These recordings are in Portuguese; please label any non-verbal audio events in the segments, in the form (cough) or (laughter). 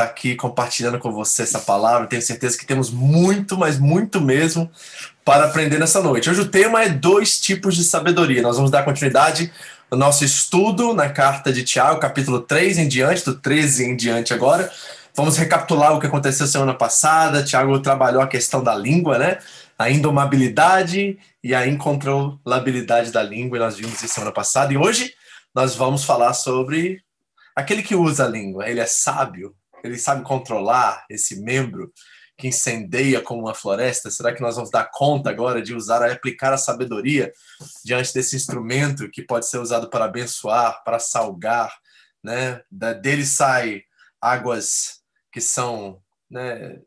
estar aqui compartilhando com você essa palavra. Tenho certeza que temos muito, mas muito mesmo para aprender nessa noite. Hoje o tema é dois tipos de sabedoria. Nós vamos dar continuidade ao nosso estudo na carta de Tiago, capítulo 3 em diante, do 13 em diante agora. Vamos recapitular o que aconteceu semana passada. Tiago trabalhou a questão da língua, né? A indomabilidade e a incontrolabilidade da língua, e nós vimos isso semana passada. E hoje nós vamos falar sobre aquele que usa a língua. Ele é sábio, ele sabe controlar esse membro que incendeia como uma floresta? Será que nós vamos dar conta agora de usar, aplicar a sabedoria diante desse instrumento que pode ser usado para abençoar, para salgar, né? Dele sai águas que são né,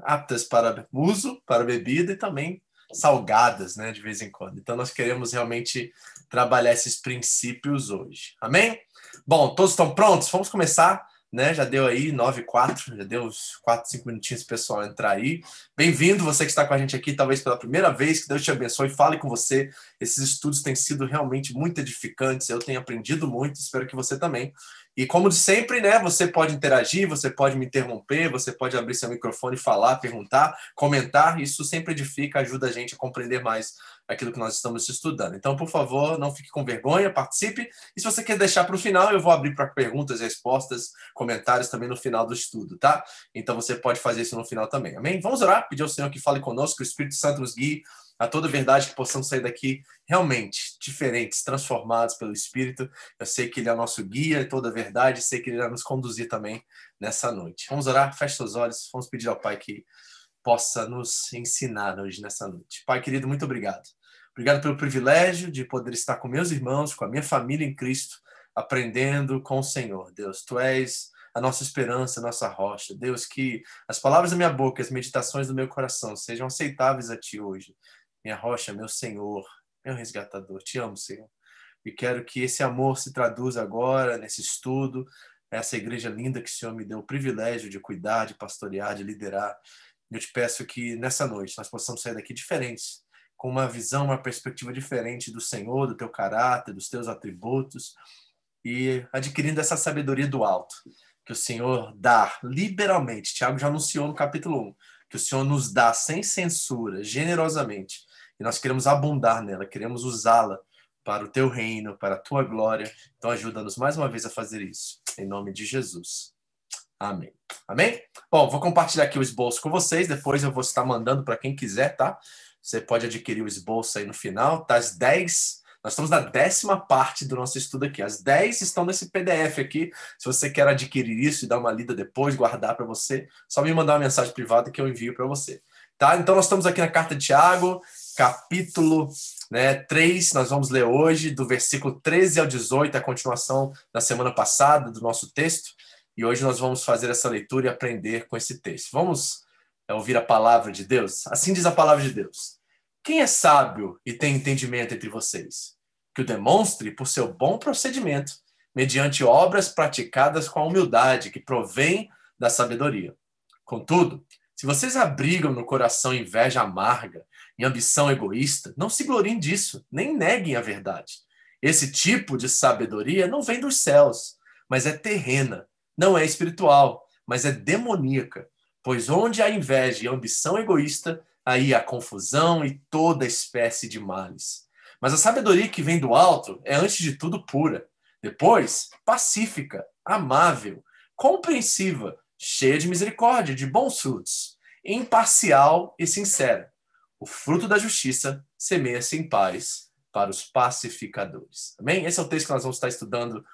aptas para uso, para bebida e também salgadas, né, de vez em quando. Então nós queremos realmente trabalhar esses princípios hoje. Amém? Bom, todos estão prontos? Vamos começar né? Já deu aí 9 e 4, já deu uns 4, 5 minutinhos para o pessoal entrar aí. Bem-vindo, você que está com a gente aqui, talvez pela primeira vez, que Deus te abençoe, fale com você. Esses estudos têm sido realmente muito edificantes, eu tenho aprendido muito, espero que você também. E como de sempre, né, você pode interagir, você pode me interromper, você pode abrir seu microfone, falar, perguntar, comentar, isso sempre edifica, ajuda a gente a compreender mais aquilo que nós estamos estudando. Então, por favor, não fique com vergonha, participe. E se você quer deixar para o final, eu vou abrir para perguntas, respostas, comentários também no final do estudo, tá? Então você pode fazer isso no final também. Amém? Vamos orar, pedir ao Senhor que fale conosco, que o Espírito Santo nos guie a toda verdade, que possamos sair daqui realmente diferentes, transformados pelo Espírito. Eu sei que Ele é o nosso guia toda verdade, sei que Ele vai nos conduzir também nessa noite. Vamos orar, feche seus olhos, vamos pedir ao Pai que possa nos ensinar hoje nessa noite. Pai querido, muito obrigado. Obrigado pelo privilégio de poder estar com meus irmãos, com a minha família em Cristo, aprendendo com o Senhor. Deus, tu és a nossa esperança, a nossa rocha. Deus, que as palavras da minha boca, as meditações do meu coração sejam aceitáveis a ti hoje. Minha rocha, meu Senhor, meu resgatador. Te amo, Senhor. E quero que esse amor se traduza agora nesse estudo, essa igreja linda que o Senhor me deu o privilégio de cuidar, de pastorear, de liderar. Eu te peço que nessa noite nós possamos sair daqui diferentes, com uma visão, uma perspectiva diferente do Senhor, do teu caráter, dos teus atributos e adquirindo essa sabedoria do alto que o Senhor dá liberalmente. Tiago já anunciou no capítulo 1 que o Senhor nos dá sem censura, generosamente. E nós queremos abundar nela, queremos usá-la para o teu reino, para a tua glória. Então ajuda-nos mais uma vez a fazer isso. Em nome de Jesus. Amém. Amém? Bom, vou compartilhar aqui o esboço com vocês, depois eu vou estar mandando para quem quiser, tá? Você pode adquirir o esboço aí no final, tá? As 10, nós estamos na décima parte do nosso estudo aqui. As 10 estão nesse PDF aqui. Se você quer adquirir isso e dar uma lida depois, guardar para você, só me mandar uma mensagem privada que eu envio para você. Tá? Então nós estamos aqui na carta de Tiago, capítulo né, 3, nós vamos ler hoje, do versículo 13 ao 18, a continuação da semana passada do nosso texto. E hoje nós vamos fazer essa leitura e aprender com esse texto. Vamos é, ouvir a palavra de Deus? Assim diz a palavra de Deus. Quem é sábio e tem entendimento entre vocês? Que o demonstre por seu bom procedimento, mediante obras praticadas com a humildade que provém da sabedoria. Contudo, se vocês abrigam no coração inveja amarga e ambição egoísta, não se gloriem disso, nem neguem a verdade. Esse tipo de sabedoria não vem dos céus, mas é terrena não é espiritual, mas é demoníaca. Pois onde há inveja e ambição egoísta, aí há confusão e toda espécie de males. Mas a sabedoria que vem do alto é, antes de tudo, pura. Depois, pacífica, amável, compreensiva, cheia de misericórdia, de bons frutos, imparcial e sincera. O fruto da justiça semeia-se em paz para os pacificadores. Amém? Esse é o texto que nós vamos estar estudando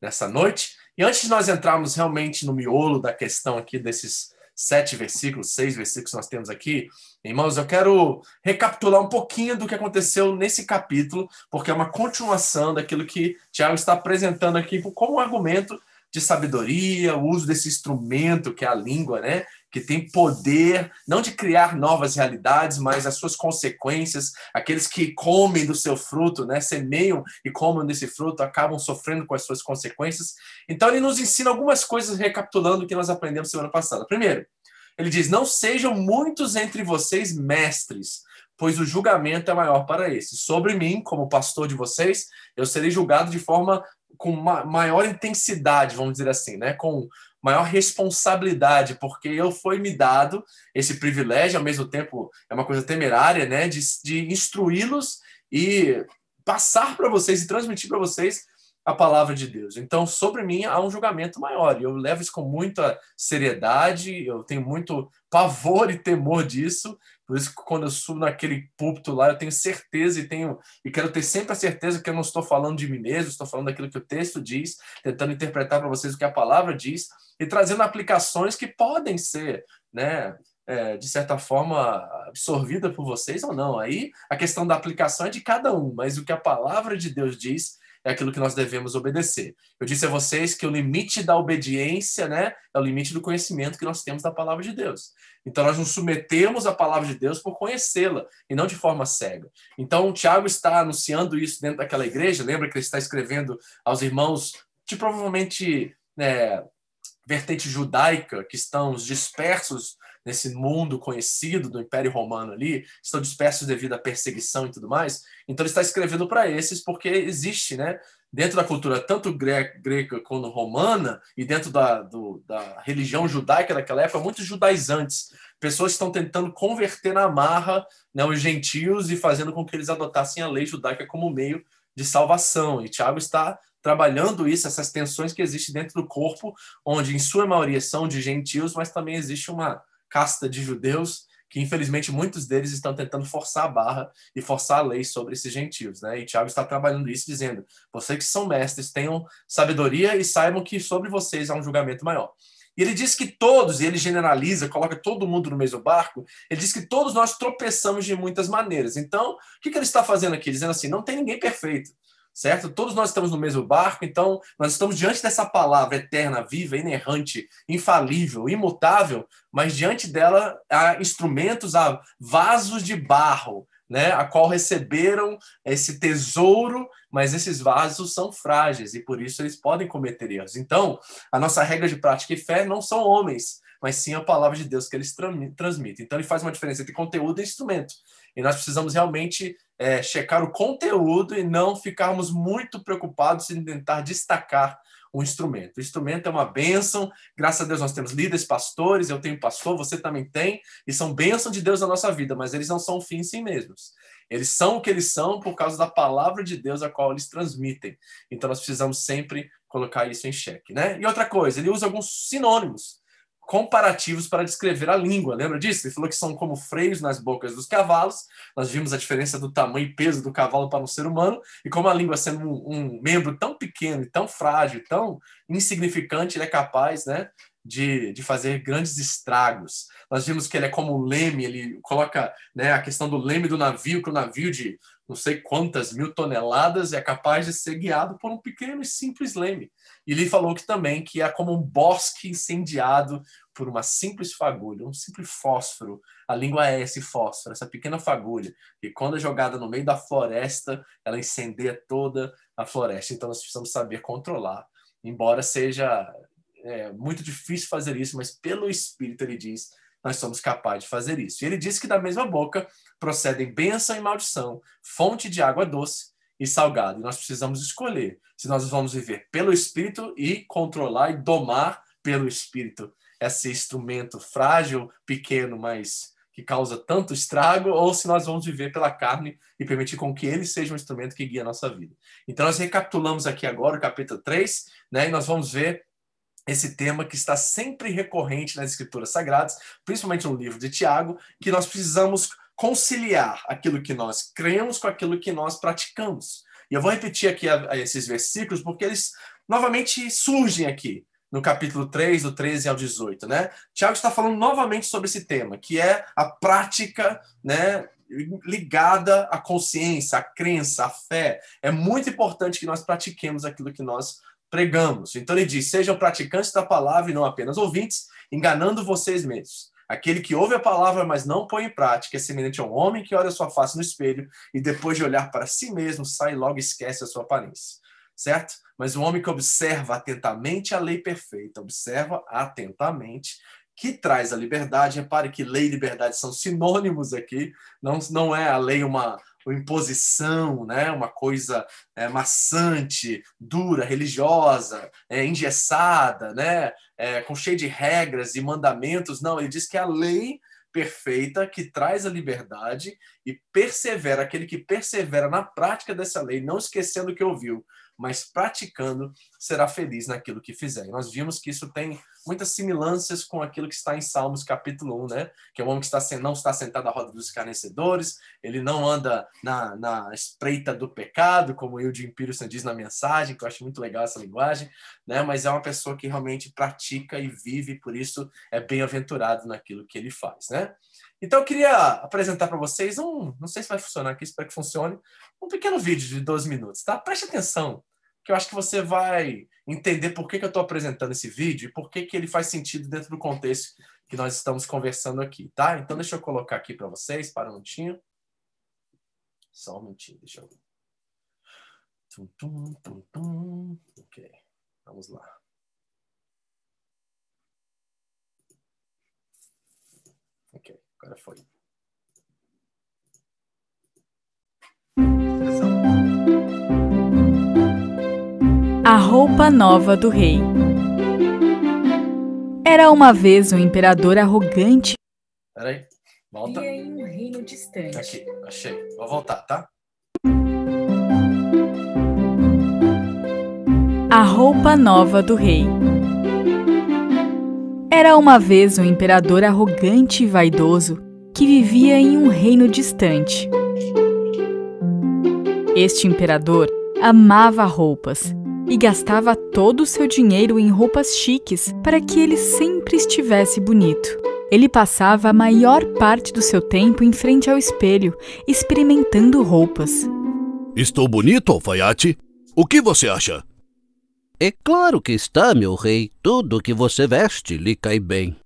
nessa noite. E antes de nós entrarmos realmente no miolo da questão aqui desses sete versículos, seis versículos nós temos aqui, irmãos, eu quero recapitular um pouquinho do que aconteceu nesse capítulo, porque é uma continuação daquilo que Tiago está apresentando aqui como um argumento de sabedoria, o uso desse instrumento que é a língua, né? Que tem poder não de criar novas realidades, mas as suas consequências. Aqueles que comem do seu fruto, né, semeiam e comem desse fruto, acabam sofrendo com as suas consequências. Então ele nos ensina algumas coisas recapitulando o que nós aprendemos semana passada. Primeiro, ele diz: "Não sejam muitos entre vocês mestres, pois o julgamento é maior para esses. Sobre mim, como pastor de vocês, eu serei julgado de forma com maior intensidade, vamos dizer assim, né? com maior responsabilidade, porque eu foi me dado esse privilégio, ao mesmo tempo é uma coisa temerária, né, de, de instruí-los e passar para vocês e transmitir para vocês a palavra de Deus. Então, sobre mim há um julgamento maior, e eu levo isso com muita seriedade, eu tenho muito pavor e temor disso, por isso que quando eu subo naquele púlpito lá, eu tenho certeza e tenho e quero ter sempre a certeza que eu não estou falando de mim mesmo, estou falando daquilo que o texto diz, tentando interpretar para vocês o que a palavra diz e trazendo aplicações que podem ser, né, é, de certa forma absorvida por vocês ou não. Aí a questão da aplicação é de cada um, mas o que a palavra de Deus diz é aquilo que nós devemos obedecer. Eu disse a vocês que o limite da obediência, né, é o limite do conhecimento que nós temos da palavra de Deus. Então nós nos submetemos à palavra de Deus por conhecê-la e não de forma cega. Então o Tiago está anunciando isso dentro daquela igreja. Lembra que ele está escrevendo aos irmãos de provavelmente né, vertente judaica que estão dispersos nesse mundo conhecido do Império Romano ali, estão dispersos devido à perseguição e tudo mais. Então ele está escrevendo para esses porque existe, né, dentro da cultura tanto greca quanto romana e dentro da, do, da religião judaica daquela época, muitos judaizantes, pessoas estão tentando converter na marra né, os gentios e fazendo com que eles adotassem a lei judaica como meio de salvação. E Tiago está trabalhando isso, essas tensões que existem dentro do corpo, onde em sua maioria são de gentios, mas também existe uma casta de judeus que infelizmente muitos deles estão tentando forçar a barra e forçar a lei sobre esses gentios, né? E Tiago está trabalhando isso dizendo: vocês que são mestres tenham sabedoria e saibam que sobre vocês há um julgamento maior. E ele diz que todos, e ele generaliza, coloca todo mundo no mesmo barco, ele diz que todos nós tropeçamos de muitas maneiras. Então, o que, que ele está fazendo aqui? Dizendo assim: não tem ninguém perfeito certo? Todos nós estamos no mesmo barco, então nós estamos diante dessa palavra eterna, viva, inerrante, infalível, imutável, mas diante dela há instrumentos, há vasos de barro, né, a qual receberam esse tesouro, mas esses vasos são frágeis e por isso eles podem cometer erros. Então, a nossa regra de prática e fé não são homens, mas sim a palavra de Deus que eles transmitem. Então, ele faz uma diferença entre conteúdo e instrumento. E nós precisamos realmente é, checar o conteúdo e não ficarmos muito preocupados em tentar destacar o instrumento. O instrumento é uma bênção, graças a Deus nós temos líderes, pastores, eu tenho pastor, você também tem, e são bênção de Deus na nossa vida, mas eles não são o fim em si mesmos. Eles são o que eles são por causa da palavra de Deus a qual eles transmitem. Então nós precisamos sempre colocar isso em xeque, né? E outra coisa, ele usa alguns sinônimos comparativos para descrever a língua. Lembra disso? Ele falou que são como freios nas bocas dos cavalos. Nós vimos a diferença do tamanho e peso do cavalo para um ser humano e como a língua sendo um, um membro tão pequeno, tão frágil, tão insignificante, ele é capaz, né, de, de fazer grandes estragos. Nós vimos que ele é como um leme, ele coloca né, a questão do leme do navio, que o navio de não sei quantas mil toneladas é capaz de ser guiado por um pequeno e simples leme. E ele falou que também que é como um bosque incendiado por uma simples fagulha, um simples fósforo. A língua é esse fósforo, essa pequena fagulha, e quando é jogada no meio da floresta, ela incendeia toda a floresta. Então nós precisamos saber controlar. Embora seja é, muito difícil fazer isso, mas pelo Espírito ele diz nós somos capazes de fazer isso. E ele diz que da mesma boca procedem bênção e maldição, fonte de água doce e salgado. E nós precisamos escolher se nós vamos viver pelo Espírito e controlar e domar pelo Espírito esse instrumento frágil, pequeno, mas que causa tanto estrago, ou se nós vamos viver pela carne e permitir com que ele seja um instrumento que guia a nossa vida. Então, nós recapitulamos aqui agora o capítulo 3, né, e nós vamos ver esse tema que está sempre recorrente nas escrituras sagradas, principalmente no livro de Tiago, que nós precisamos conciliar aquilo que nós cremos com aquilo que nós praticamos. E eu vou repetir aqui a, a esses versículos porque eles novamente surgem aqui no capítulo 3, do 13 ao 18, né? Tiago está falando novamente sobre esse tema, que é a prática, né, ligada à consciência, à crença, à fé. É muito importante que nós pratiquemos aquilo que nós pregamos. Então ele diz: "Sejam praticantes da palavra e não apenas ouvintes, enganando vocês mesmos." Aquele que ouve a palavra, mas não põe em prática, é semelhante a um homem que olha sua face no espelho e depois de olhar para si mesmo, sai e logo esquece a sua aparência. Certo? Mas o homem que observa atentamente a lei perfeita, observa atentamente, que traz a liberdade. Repare que lei e liberdade são sinônimos aqui. Não, não é a lei uma, imposição, né? uma coisa é, maçante, dura, religiosa, é, engessada, né? É, com cheio de regras e mandamentos. Não, ele diz que a lei perfeita que traz a liberdade e persevera, aquele que persevera na prática dessa lei, não esquecendo o que ouviu, mas praticando, será feliz naquilo que fizer. E nós vimos que isso tem muitas similanças com aquilo que está em Salmos capítulo 1, né? Que é o homem que está, não está sentado à roda dos escarnecedores, ele não anda na, na espreita do pecado, como o Jim Peterson diz na mensagem, que eu acho muito legal essa linguagem, né? Mas é uma pessoa que realmente pratica e vive, por isso é bem-aventurado naquilo que ele faz, né? Então eu queria apresentar para vocês um, não sei se vai funcionar aqui, espero que funcione, um pequeno vídeo de 12 minutos, tá? Preste atenção que eu acho que você vai entender por que, que eu estou apresentando esse vídeo e por que, que ele faz sentido dentro do contexto que nós estamos conversando aqui, tá? Então, deixa eu colocar aqui para vocês, para um minutinho. Só um minutinho, deixa eu... Tum, tum, tum, tum. Ok, vamos lá. Ok, agora foi. A roupa nova do rei. Era uma vez um imperador arrogante. Peraí, volta. em um reino distante. Aqui, achei. Vou voltar, tá? A roupa nova do rei. Era uma vez um imperador arrogante e vaidoso que vivia em um reino distante. Este imperador amava roupas e gastava todo o seu dinheiro em roupas chiques para que ele sempre estivesse bonito. Ele passava a maior parte do seu tempo em frente ao espelho, experimentando roupas. Estou bonito, alfaiate? O que você acha? É claro que está, meu rei. Tudo que você veste lhe cai bem.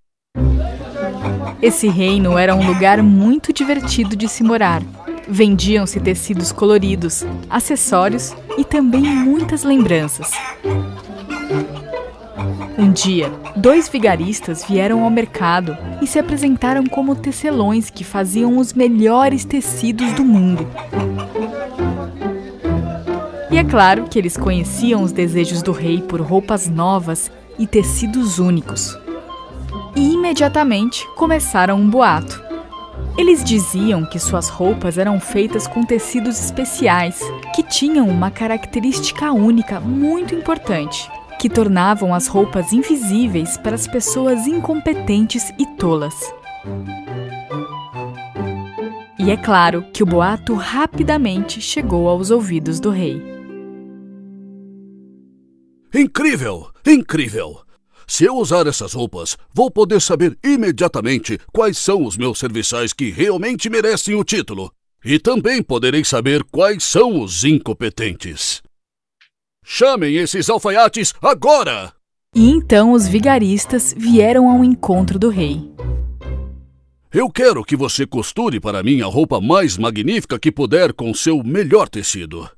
Esse reino era um lugar muito divertido de se morar. Vendiam-se tecidos coloridos, acessórios e também muitas lembranças. Um dia, dois vigaristas vieram ao mercado e se apresentaram como tecelões que faziam os melhores tecidos do mundo. E é claro que eles conheciam os desejos do rei por roupas novas e tecidos únicos. E imediatamente começaram um boato. Eles diziam que suas roupas eram feitas com tecidos especiais, que tinham uma característica única muito importante, que tornavam as roupas invisíveis para as pessoas incompetentes e tolas. E é claro que o boato rapidamente chegou aos ouvidos do rei. Incrível! Incrível! Se eu usar essas roupas, vou poder saber imediatamente quais são os meus serviçais que realmente merecem o título. E também poderei saber quais são os incompetentes. Chamem esses alfaiates agora! E então os vigaristas vieram ao encontro do rei. Eu quero que você costure para mim a roupa mais magnífica que puder com seu melhor tecido.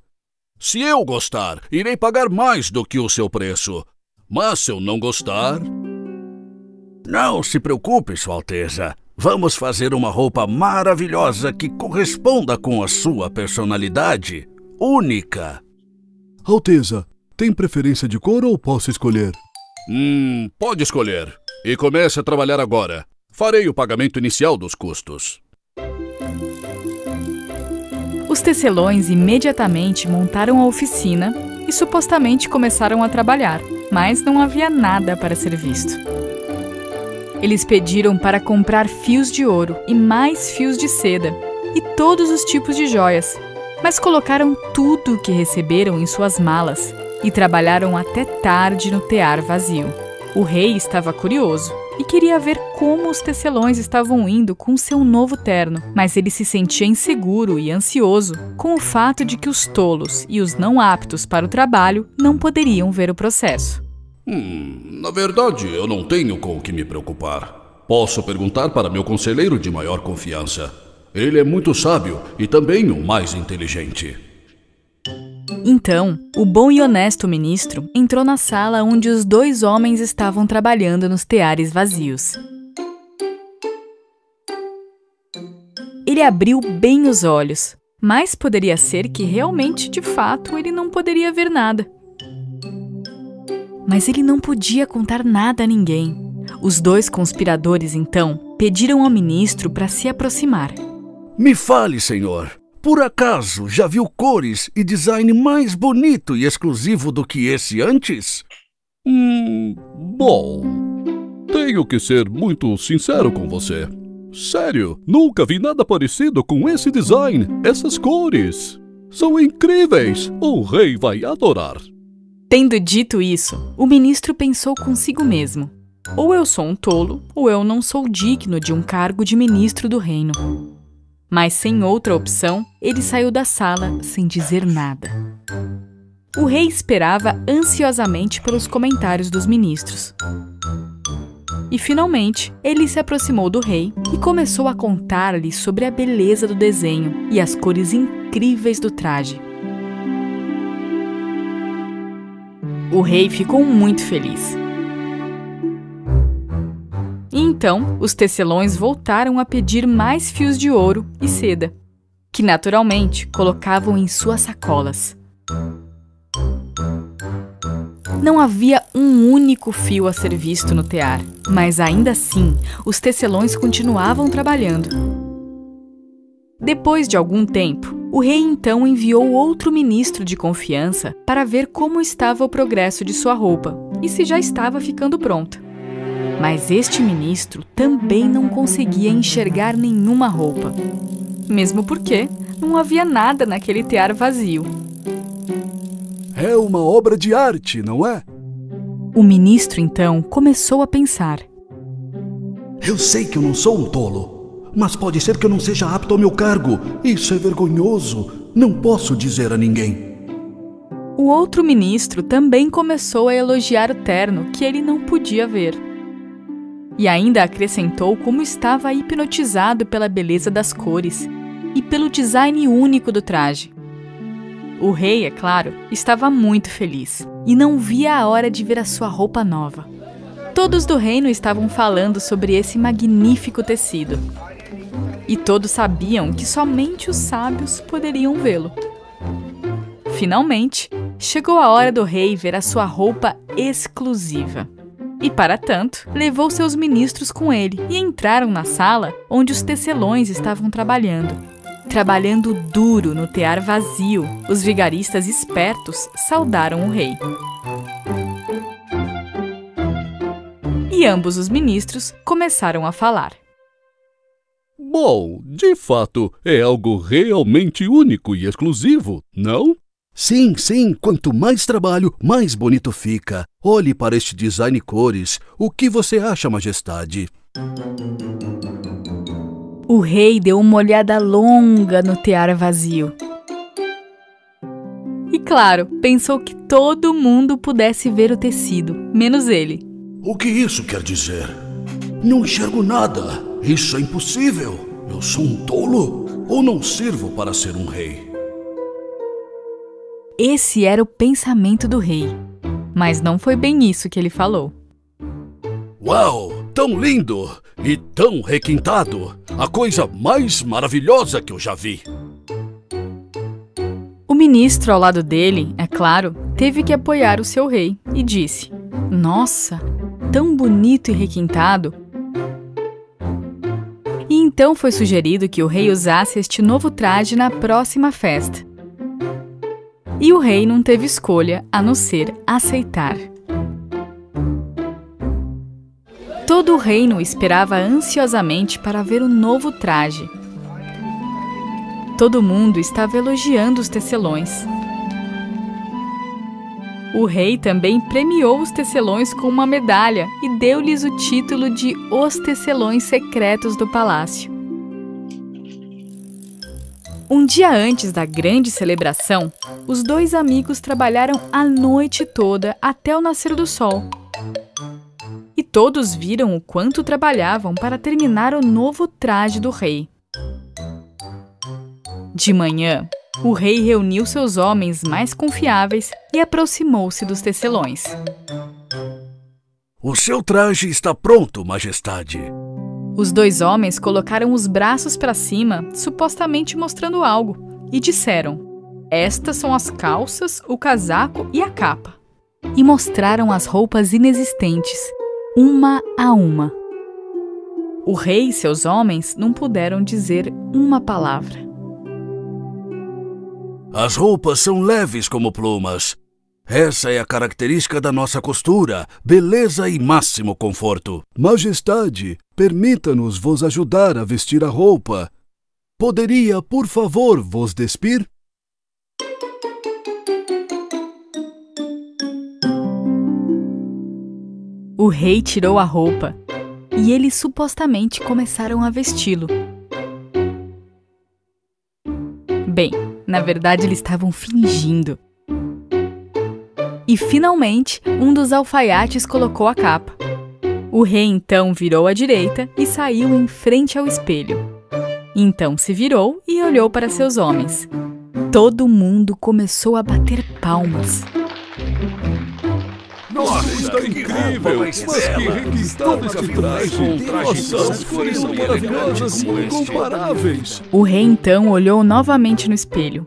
Se eu gostar, irei pagar mais do que o seu preço. Mas se eu não gostar. Não se preocupe, Sua Alteza. Vamos fazer uma roupa maravilhosa que corresponda com a sua personalidade única. Alteza, tem preferência de cor ou posso escolher? Hum, pode escolher. E comece a trabalhar agora. Farei o pagamento inicial dos custos. Os tecelões imediatamente montaram a oficina e supostamente começaram a trabalhar mas não havia nada para ser visto. Eles pediram para comprar fios de ouro e mais fios de seda e todos os tipos de joias, mas colocaram tudo o que receberam em suas malas e trabalharam até tarde no tear vazio. O rei estava curioso e queria ver como os tecelões estavam indo com seu novo terno, mas ele se sentia inseguro e ansioso com o fato de que os tolos e os não aptos para o trabalho não poderiam ver o processo. Hum, na verdade, eu não tenho com o que me preocupar. Posso perguntar para meu conselheiro de maior confiança. Ele é muito sábio e também o mais inteligente. Então, o bom e honesto ministro entrou na sala onde os dois homens estavam trabalhando nos teares vazios. Ele abriu bem os olhos, Mas poderia ser que realmente, de fato, ele não poderia ver nada. Mas ele não podia contar nada a ninguém. Os dois conspiradores, então, pediram ao ministro para se aproximar. Me fale, senhor. Por acaso já viu cores e design mais bonito e exclusivo do que esse antes? Hum. Bom. Tenho que ser muito sincero com você. Sério, nunca vi nada parecido com esse design, essas cores. São incríveis! O rei vai adorar. Tendo dito isso, o ministro pensou consigo mesmo: ou eu sou um tolo, ou eu não sou digno de um cargo de ministro do reino. Mas sem outra opção, ele saiu da sala sem dizer nada. O rei esperava ansiosamente pelos comentários dos ministros. E finalmente, ele se aproximou do rei e começou a contar-lhe sobre a beleza do desenho e as cores incríveis do traje. O rei ficou muito feliz. E então, os tecelões voltaram a pedir mais fios de ouro e seda, que naturalmente colocavam em suas sacolas. Não havia um único fio a ser visto no tear, mas ainda assim, os tecelões continuavam trabalhando. Depois de algum tempo, o rei então enviou outro ministro de confiança para ver como estava o progresso de sua roupa e se já estava ficando pronta. Mas este ministro também não conseguia enxergar nenhuma roupa, mesmo porque não havia nada naquele tear vazio. É uma obra de arte, não é? O ministro então começou a pensar. Eu sei que eu não sou um tolo, mas pode ser que eu não seja apto ao meu cargo. Isso é vergonhoso. Não posso dizer a ninguém. O outro ministro também começou a elogiar o terno que ele não podia ver. E ainda acrescentou como estava hipnotizado pela beleza das cores e pelo design único do traje. O rei, é claro, estava muito feliz e não via a hora de ver a sua roupa nova. Todos do reino estavam falando sobre esse magnífico tecido. E todos sabiam que somente os sábios poderiam vê-lo. Finalmente, chegou a hora do rei ver a sua roupa exclusiva. E para tanto, levou seus ministros com ele e entraram na sala onde os tecelões estavam trabalhando. Trabalhando duro no tear vazio, os vigaristas espertos saudaram o rei. E ambos os ministros começaram a falar. Bom, de fato, é algo realmente único e exclusivo, não? Sim, sim, quanto mais trabalho, mais bonito fica. Olhe para este design cores. O que você acha, majestade? O rei deu uma olhada longa no tear vazio. E claro, pensou que todo mundo pudesse ver o tecido, menos ele. O que isso quer dizer? Não enxergo nada. Isso é impossível. Eu sou um tolo ou não sirvo para ser um rei? Esse era o pensamento do rei. Mas não foi bem isso que ele falou. Uau! Tão lindo! E tão requintado! A coisa mais maravilhosa que eu já vi! O ministro ao lado dele, é claro, teve que apoiar o seu rei e disse: Nossa, tão bonito e requintado! Então foi sugerido que o rei usasse este novo traje na próxima festa. E o rei não teve escolha a não ser aceitar. Todo o reino esperava ansiosamente para ver o novo traje. Todo mundo estava elogiando os tecelões. O rei também premiou os tecelões com uma medalha e deu-lhes o título de Os Tecelões Secretos do Palácio. Um dia antes da grande celebração, os dois amigos trabalharam a noite toda até o nascer do sol. E todos viram o quanto trabalhavam para terminar o novo traje do rei. De manhã, o rei reuniu seus homens mais confiáveis e aproximou-se dos tecelões. O seu traje está pronto, majestade. Os dois homens colocaram os braços para cima, supostamente mostrando algo, e disseram: Estas são as calças, o casaco e a capa. E mostraram as roupas inexistentes, uma a uma. O rei e seus homens não puderam dizer uma palavra. As roupas são leves como plumas. Essa é a característica da nossa costura: beleza e máximo conforto. Majestade, permita-nos vos ajudar a vestir a roupa. Poderia, por favor, vos despir? O rei tirou a roupa e eles supostamente começaram a vesti-lo. Bem, na verdade eles estavam fingindo. E finalmente, um dos alfaiates colocou a capa. O rei então virou à direita e saiu em frente ao espelho. Então se virou e olhou para seus homens. Todo mundo começou a bater palmas. Nossa, está incrível! Mas que requintado esse traje! Nossa, as cores são maravilhosas e incomparáveis! O rei então olhou novamente no espelho.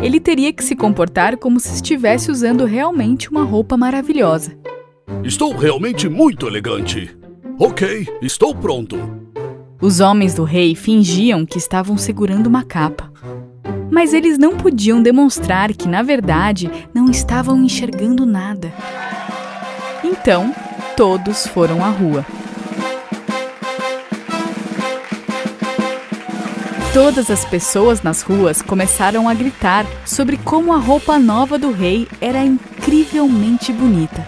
Ele teria que se comportar como se estivesse usando realmente uma roupa maravilhosa. Estou realmente muito elegante. Ok, estou pronto. Os homens do rei fingiam que estavam segurando uma capa. Mas eles não podiam demonstrar que, na verdade, não estavam enxergando nada. Então, todos foram à rua. Todas as pessoas nas ruas começaram a gritar sobre como a roupa nova do rei era incrivelmente bonita.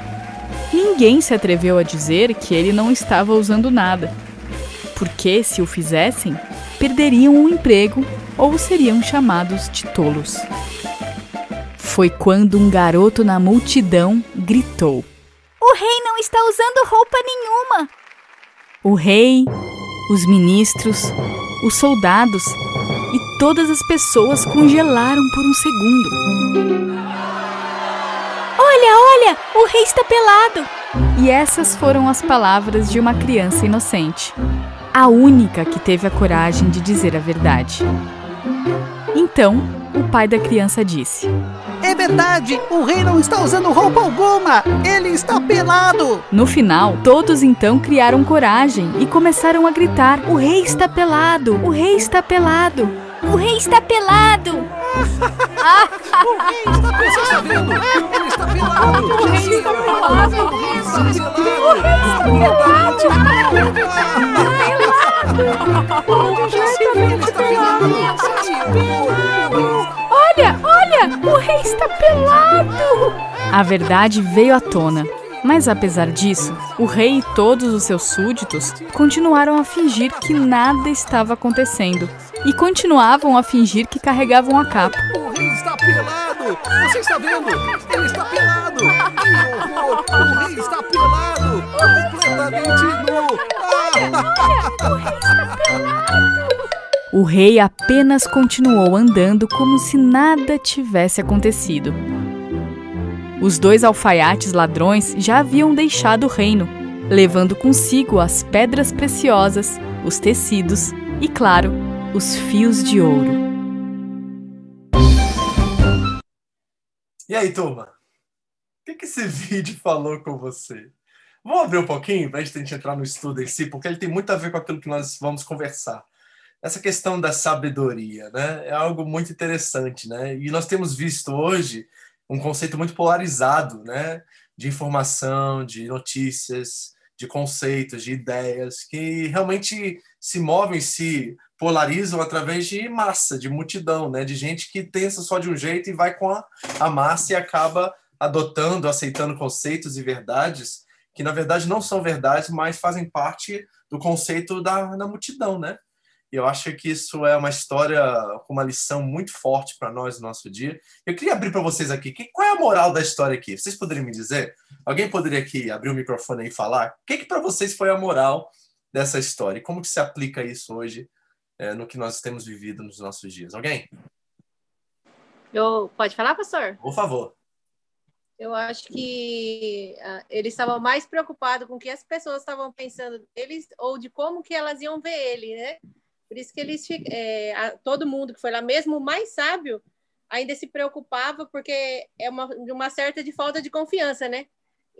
Ninguém se atreveu a dizer que ele não estava usando nada, porque se o fizessem, perderiam o emprego ou seriam chamados de tolos. Foi quando um garoto na multidão gritou: rei não está usando roupa nenhuma! O rei, os ministros, os soldados e todas as pessoas congelaram por um segundo. Olha, olha, o rei está pelado! E essas foram as palavras de uma criança inocente, a única que teve a coragem de dizer a verdade. Então, o pai da criança disse: É verdade, o rei não está usando roupa alguma, ele está pelado. No final, todos então criaram coragem e começaram a gritar: O rei está pelado! O rei está pelado! O rei está pelado! (laughs) o rei está pelado! Você está vendo? Ele está pelado! O rei está pelado! O rei está pelado! O rei está pelado! Ele está pelado! Olha, olha, o rei está pelado! A verdade veio à tona. Mas apesar disso, o rei e todos os seus súditos continuaram a fingir que nada estava acontecendo e continuavam a fingir que carregavam a capa. O rei está pelado! Você está vendo? Ele está pelado! Que horror! O rei está pelado! Completamente nu! O rei apenas continuou andando como se nada tivesse acontecido. Os dois alfaiates ladrões já haviam deixado o reino, levando consigo as pedras preciosas, os tecidos e, claro, os fios de ouro. E aí, turma? O que, que esse (laughs) vídeo falou com você? Vamos abrir um pouquinho para a gente entrar no estudo em si, porque ele tem muito a ver com aquilo que nós vamos conversar. Essa questão da sabedoria, né? É algo muito interessante, né? E nós temos visto hoje um conceito muito polarizado, né? De informação, de notícias, de conceitos, de ideias que realmente se movem, se polarizam através de massa, de multidão, né? De gente que pensa só de um jeito e vai com a, a massa e acaba adotando, aceitando conceitos e verdades que na verdade não são verdades, mas fazem parte do conceito da, da multidão, né? E eu acho que isso é uma história com uma lição muito forte para nós no nosso dia. Eu queria abrir para vocês aqui. Que, qual é a moral da história aqui? Vocês poderiam me dizer? Alguém poderia aqui abrir o microfone e falar? O que, que para vocês foi a moral dessa história? E como que se aplica isso hoje é, no que nós temos vivido nos nossos dias? Alguém? Eu, pode falar, pastor? Por favor. Eu acho que uh, eles estavam mais preocupados com o que as pessoas estavam pensando deles ou de como que elas iam ver ele, né? Por isso que eles, é, todo mundo que foi lá, mesmo o mais sábio, ainda se preocupava, porque é uma, uma certa de falta de confiança, né?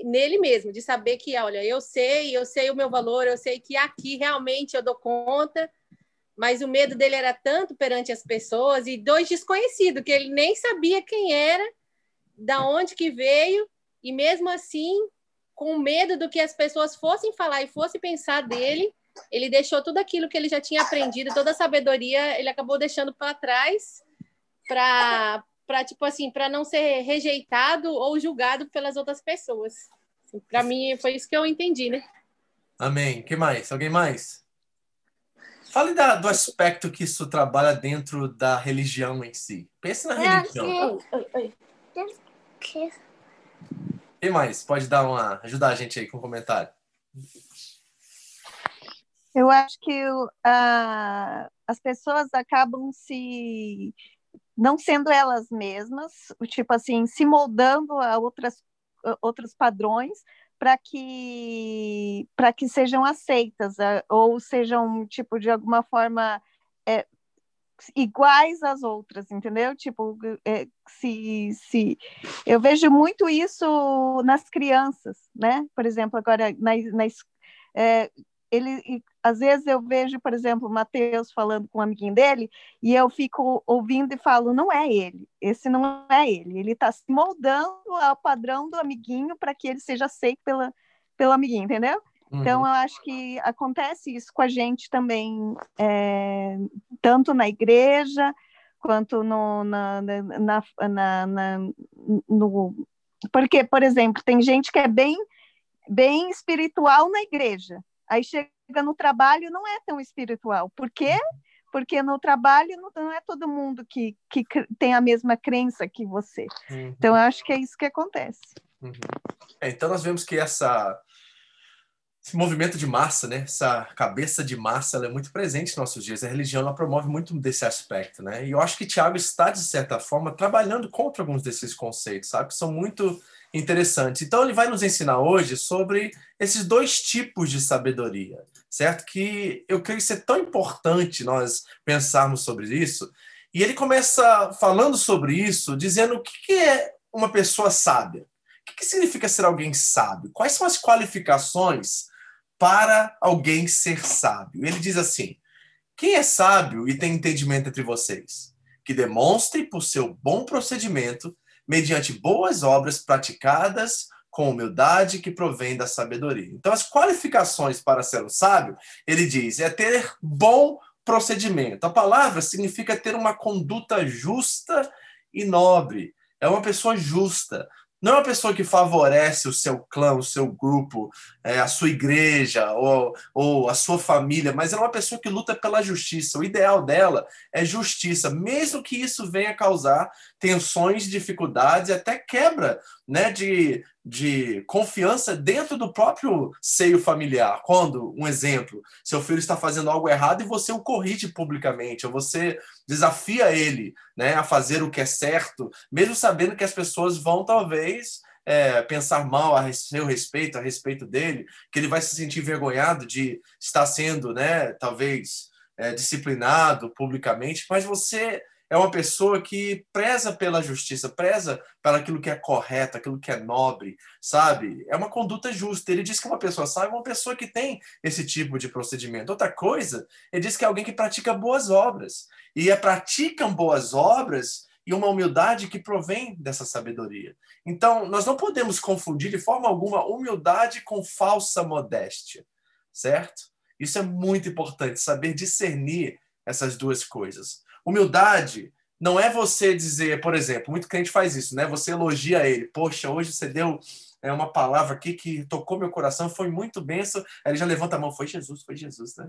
Nele mesmo, de saber que, olha, eu sei, eu sei o meu valor, eu sei que aqui realmente eu dou conta, mas o medo dele era tanto perante as pessoas e dois desconhecidos, que ele nem sabia quem era, da onde que veio, e mesmo assim, com medo do que as pessoas fossem falar e fossem pensar dele, ele deixou tudo aquilo que ele já tinha aprendido, toda a sabedoria, ele acabou deixando para trás para para tipo assim, para não ser rejeitado ou julgado pelas outras pessoas. Assim, para mim foi isso que eu entendi, né? Amém. Que mais? Alguém mais? Fale da, do aspecto que isso trabalha dentro da religião em si. Pense na religião. Oi, oi, oi. Quem mais? Pode dar uma ajudar a gente aí com um comentário. Eu acho que uh, as pessoas acabam se não sendo elas mesmas, tipo assim, se moldando a outras, outros padrões para que para que sejam aceitas ou sejam tipo de alguma forma é, iguais às outras, entendeu? Tipo, é, se, se eu vejo muito isso nas crianças, né? Por exemplo, agora na, na é, ele às vezes eu vejo, por exemplo, o Matheus falando com um amiguinho dele, e eu fico ouvindo e falo, não é ele, esse não é ele, ele está se moldando ao padrão do amiguinho para que ele seja aceito pela, pelo amiguinho, entendeu? Uhum. Então, eu acho que acontece isso com a gente também, é, tanto na igreja, quanto no, na, na, na, na, no... Porque, por exemplo, tem gente que é bem, bem espiritual na igreja, aí chega no trabalho não é tão espiritual. Por quê? Porque no trabalho não é todo mundo que, que tem a mesma crença que você. Uhum. Então, eu acho que é isso que acontece. Uhum. É, então, nós vemos que essa, esse movimento de massa, né? essa cabeça de massa, ela é muito presente nos nossos dias. A religião ela promove muito desse aspecto. Né? E eu acho que Tiago está, de certa forma, trabalhando contra alguns desses conceitos, sabe? que são muito interessantes. Então, ele vai nos ensinar hoje sobre esses dois tipos de sabedoria certo? Que eu creio ser tão importante nós pensarmos sobre isso. E ele começa falando sobre isso, dizendo o que é uma pessoa sábia. O que significa ser alguém sábio? Quais são as qualificações para alguém ser sábio? Ele diz assim: quem é sábio e tem entendimento entre vocês? Que demonstre por seu bom procedimento, mediante boas obras praticadas com humildade que provém da sabedoria. Então, as qualificações para ser um sábio, ele diz, é ter bom procedimento. A palavra significa ter uma conduta justa e nobre. É uma pessoa justa. Não é uma pessoa que favorece o seu clã, o seu grupo, é, a sua igreja ou, ou a sua família, mas é uma pessoa que luta pela justiça. O ideal dela é justiça, mesmo que isso venha causar tensões, dificuldades e até quebra né, de, de confiança dentro do próprio seio familiar. Quando, um exemplo, seu filho está fazendo algo errado e você o corrige publicamente, ou você desafia ele né, a fazer o que é certo, mesmo sabendo que as pessoas vão talvez é, pensar mal a seu respeito, a respeito dele, que ele vai se sentir envergonhado de estar sendo, né, talvez, é, disciplinado publicamente, mas você é uma pessoa que preza pela justiça, preza pelo aquilo que é correto, aquilo que é nobre, sabe? É uma conduta justa. Ele diz que uma pessoa sábia é uma pessoa que tem esse tipo de procedimento. Outra coisa, ele diz que é alguém que pratica boas obras. E é praticam boas obras e uma humildade que provém dessa sabedoria. Então, nós não podemos confundir de forma alguma humildade com falsa modéstia, certo? Isso é muito importante, saber discernir essas duas coisas. Humildade não é você dizer, por exemplo, muito crente faz isso, né? Você elogia ele. Poxa, hoje você deu é, uma palavra aqui que tocou meu coração, foi muito benção. Aí ele já levanta a mão, foi Jesus, foi Jesus, né?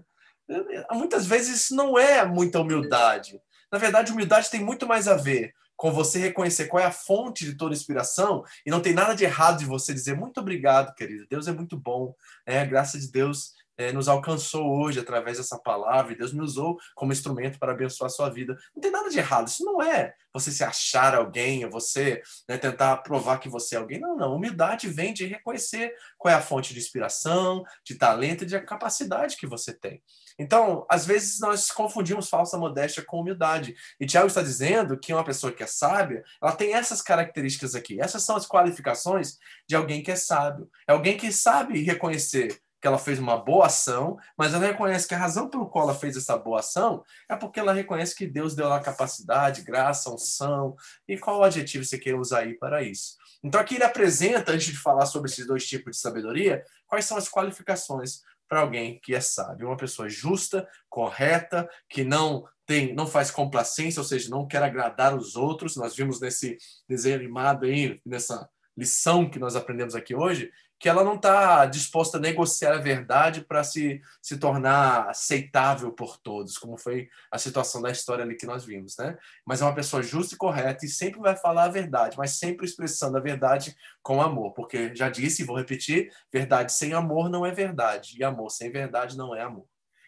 Muitas vezes isso não é muita humildade. Na verdade, humildade tem muito mais a ver com você reconhecer qual é a fonte de toda inspiração e não tem nada de errado de você dizer muito obrigado, querido. Deus é muito bom, é a graça de Deus é, nos alcançou hoje através dessa palavra e Deus me usou como instrumento para abençoar a sua vida. Não tem nada de errado. Isso não é você se achar alguém, ou você né, tentar provar que você é alguém. Não, não. Humildade vem de reconhecer qual é a fonte de inspiração, de talento e de capacidade que você tem. Então, às vezes nós confundimos falsa modéstia com humildade. E Tiago está dizendo que uma pessoa que é sábia, ela tem essas características aqui. Essas são as qualificações de alguém que é sábio. É alguém que sabe reconhecer que ela fez uma boa ação, mas ela reconhece que a razão pelo qual ela fez essa boa ação é porque ela reconhece que Deus deu ela capacidade, graça, unção, e qual adjetivo você quer usar aí para isso. Então aqui ele apresenta, antes de falar sobre esses dois tipos de sabedoria, quais são as qualificações para alguém que é sábio, uma pessoa justa, correta, que não tem, não faz complacência, ou seja, não quer agradar os outros. Nós vimos nesse desenho animado aí, nessa lição que nós aprendemos aqui hoje, que ela não está disposta a negociar a verdade para se, se tornar aceitável por todos, como foi a situação da história ali que nós vimos, né? Mas é uma pessoa justa e correta e sempre vai falar a verdade, mas sempre expressando a verdade com amor, porque já disse e vou repetir, verdade sem amor não é verdade, e amor sem verdade não é amor.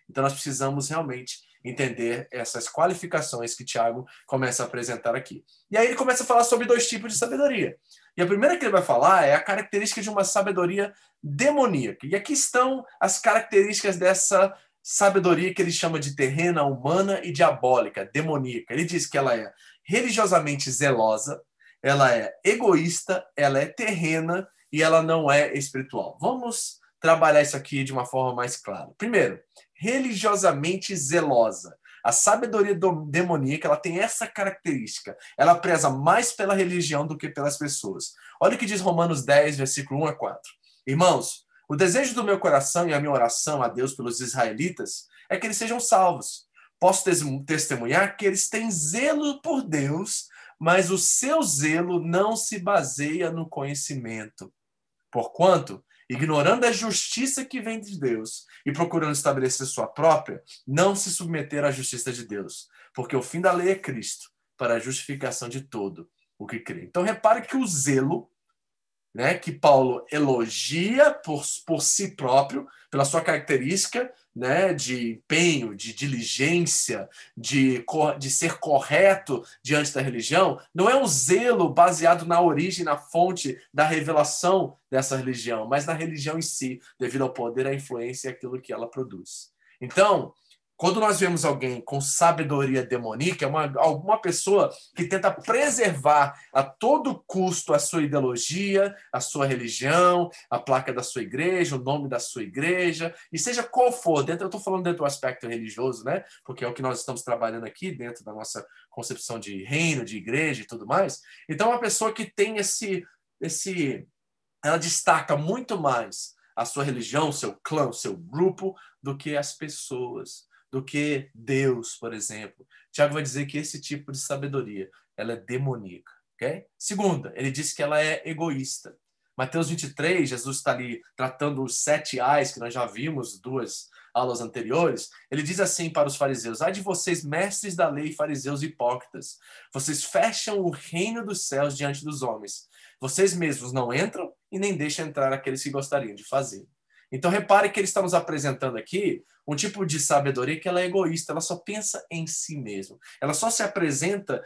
Então nós precisamos realmente entender essas qualificações que Tiago começa a apresentar aqui. E aí ele começa a falar sobre dois tipos de sabedoria. E a primeira que ele vai falar é a característica de uma sabedoria demoníaca. E aqui estão as características dessa sabedoria que ele chama de terrena, humana e diabólica, demoníaca. Ele diz que ela é religiosamente zelosa, ela é egoísta, ela é terrena e ela não é espiritual. Vamos trabalhar isso aqui de uma forma mais clara. Primeiro, religiosamente zelosa. A sabedoria demoníaca ela tem essa característica. Ela preza mais pela religião do que pelas pessoas. Olha o que diz Romanos 10, versículo 1 a 4. Irmãos, o desejo do meu coração e a minha oração a Deus pelos israelitas é que eles sejam salvos. Posso testemunhar que eles têm zelo por Deus, mas o seu zelo não se baseia no conhecimento. Porquanto ignorando a justiça que vem de Deus e procurando estabelecer sua própria, não se submeter à justiça de Deus, porque o fim da lei é Cristo, para a justificação de todo o que crê. Então repare que o zelo, né, que Paulo elogia por, por si próprio, pela sua característica, né, de empenho, de diligência, de, de ser correto diante da religião, não é um zelo baseado na origem, na fonte da revelação dessa religião, mas na religião em si, devido ao poder, à influência e aquilo que ela produz. Então, quando nós vemos alguém com sabedoria demoníaca, é uma, alguma pessoa que tenta preservar a todo custo a sua ideologia, a sua religião, a placa da sua igreja, o nome da sua igreja, e seja qual for, dentro, eu estou falando dentro do aspecto religioso, né? Porque é o que nós estamos trabalhando aqui, dentro da nossa concepção de reino, de igreja e tudo mais. Então, é uma pessoa que tem esse. esse ela destaca muito mais a sua religião, seu clã, seu grupo, do que as pessoas do que Deus, por exemplo. Tiago vai dizer que esse tipo de sabedoria ela é demoníaca. Okay? Segunda, ele diz que ela é egoísta. Mateus 23, Jesus está ali tratando os sete ais que nós já vimos duas aulas anteriores. Ele diz assim para os fariseus: Ai de vocês, mestres da lei, fariseus hipócritas, vocês fecham o reino dos céus diante dos homens. Vocês mesmos não entram e nem deixam entrar aqueles que gostariam de fazer. Então repare que ele está nos apresentando aqui um tipo de sabedoria que ela é egoísta, ela só pensa em si mesmo. Ela só se apresenta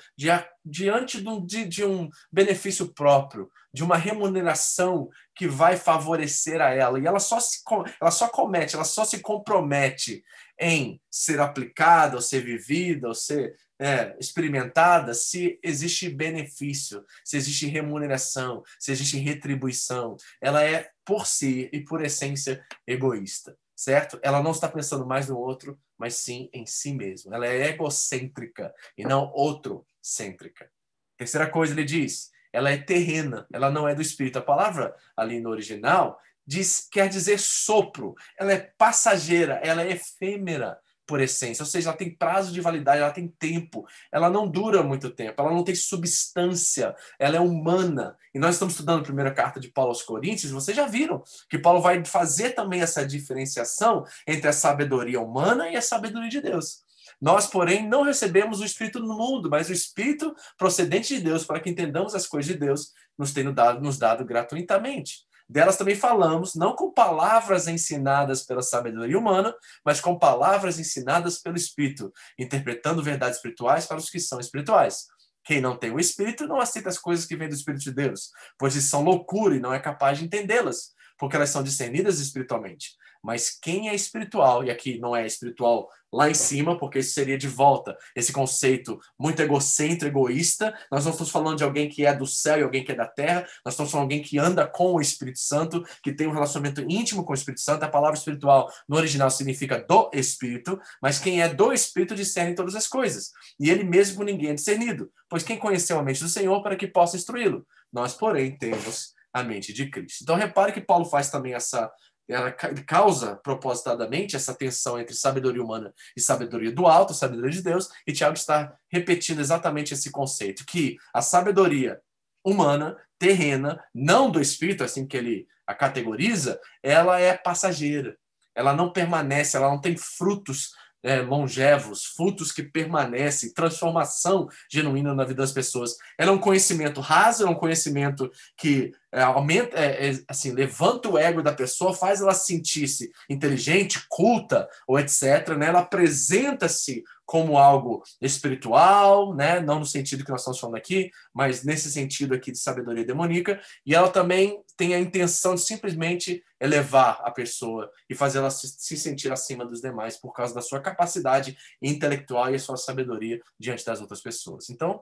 diante de um, de um benefício próprio, de uma remuneração que vai favorecer a ela. E ela só, se, ela só comete, ela só se compromete em ser aplicada, ou ser vivida, ou ser é, experimentada se existe benefício, se existe remuneração, se existe retribuição. Ela é, por si e por essência, egoísta, certo? Ela não está pensando mais no outro, mas sim em si mesma. Ela é egocêntrica e não outrocêntrica. Terceira coisa, ele diz, ela é terrena, ela não é do espírito. A palavra ali no original diz, quer dizer sopro, ela é passageira, ela é efêmera por essência, ou seja, ela tem prazo de validade, ela tem tempo, ela não dura muito tempo, ela não tem substância, ela é humana. E nós estamos estudando a primeira carta de Paulo aos Coríntios, vocês já viram que Paulo vai fazer também essa diferenciação entre a sabedoria humana e a sabedoria de Deus. Nós, porém, não recebemos o Espírito no mundo, mas o Espírito procedente de Deus, para que entendamos as coisas de Deus, nos tendo dado, nos dado gratuitamente. Delas também falamos, não com palavras ensinadas pela sabedoria humana, mas com palavras ensinadas pelo Espírito, interpretando verdades espirituais para os que são espirituais. Quem não tem o Espírito não aceita as coisas que vêm do Espírito de Deus, pois são loucura e não é capaz de entendê-las, porque elas são discernidas espiritualmente. Mas quem é espiritual, e aqui não é espiritual lá em cima, porque isso seria de volta esse conceito muito egocêntrico, egoísta. Nós não estamos falando de alguém que é do céu e alguém que é da terra, nós estamos falando de alguém que anda com o Espírito Santo, que tem um relacionamento íntimo com o Espírito Santo. A palavra espiritual no original significa do Espírito, mas quem é do Espírito discerne todas as coisas. E ele mesmo ninguém é discernido, pois quem conheceu a mente do Senhor para que possa instruí-lo? Nós, porém, temos a mente de Cristo. Então, repare que Paulo faz também essa ela causa propositadamente essa tensão entre sabedoria humana e sabedoria do alto, sabedoria de Deus, e Tiago está repetindo exatamente esse conceito, que a sabedoria humana, terrena, não do espírito, assim que ele a categoriza, ela é passageira. Ela não permanece, ela não tem frutos é, longevos, frutos que permanecem, transformação genuína na vida das pessoas. Ela é um conhecimento raso, é um conhecimento que é, aumenta, é, é, assim, levanta o ego da pessoa, faz ela sentir-se inteligente, culta ou etc. Né? Ela apresenta-se como algo espiritual, né? não no sentido que nós estamos falando aqui, mas nesse sentido aqui de sabedoria demoníaca, e ela também tem a intenção de simplesmente elevar a pessoa e fazer ela se, se sentir acima dos demais por causa da sua capacidade intelectual e a sua sabedoria diante das outras pessoas. Então,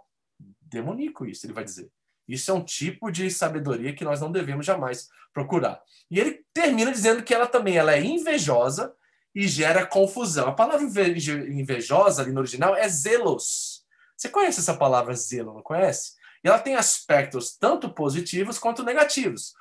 demoníaco isso, ele vai dizer. Isso é um tipo de sabedoria que nós não devemos jamais procurar. E ele termina dizendo que ela também ela é invejosa e gera confusão. A palavra invejosa ali no original é zelos. Você conhece essa palavra zelo, não conhece? E ela tem aspectos tanto positivos quanto negativos.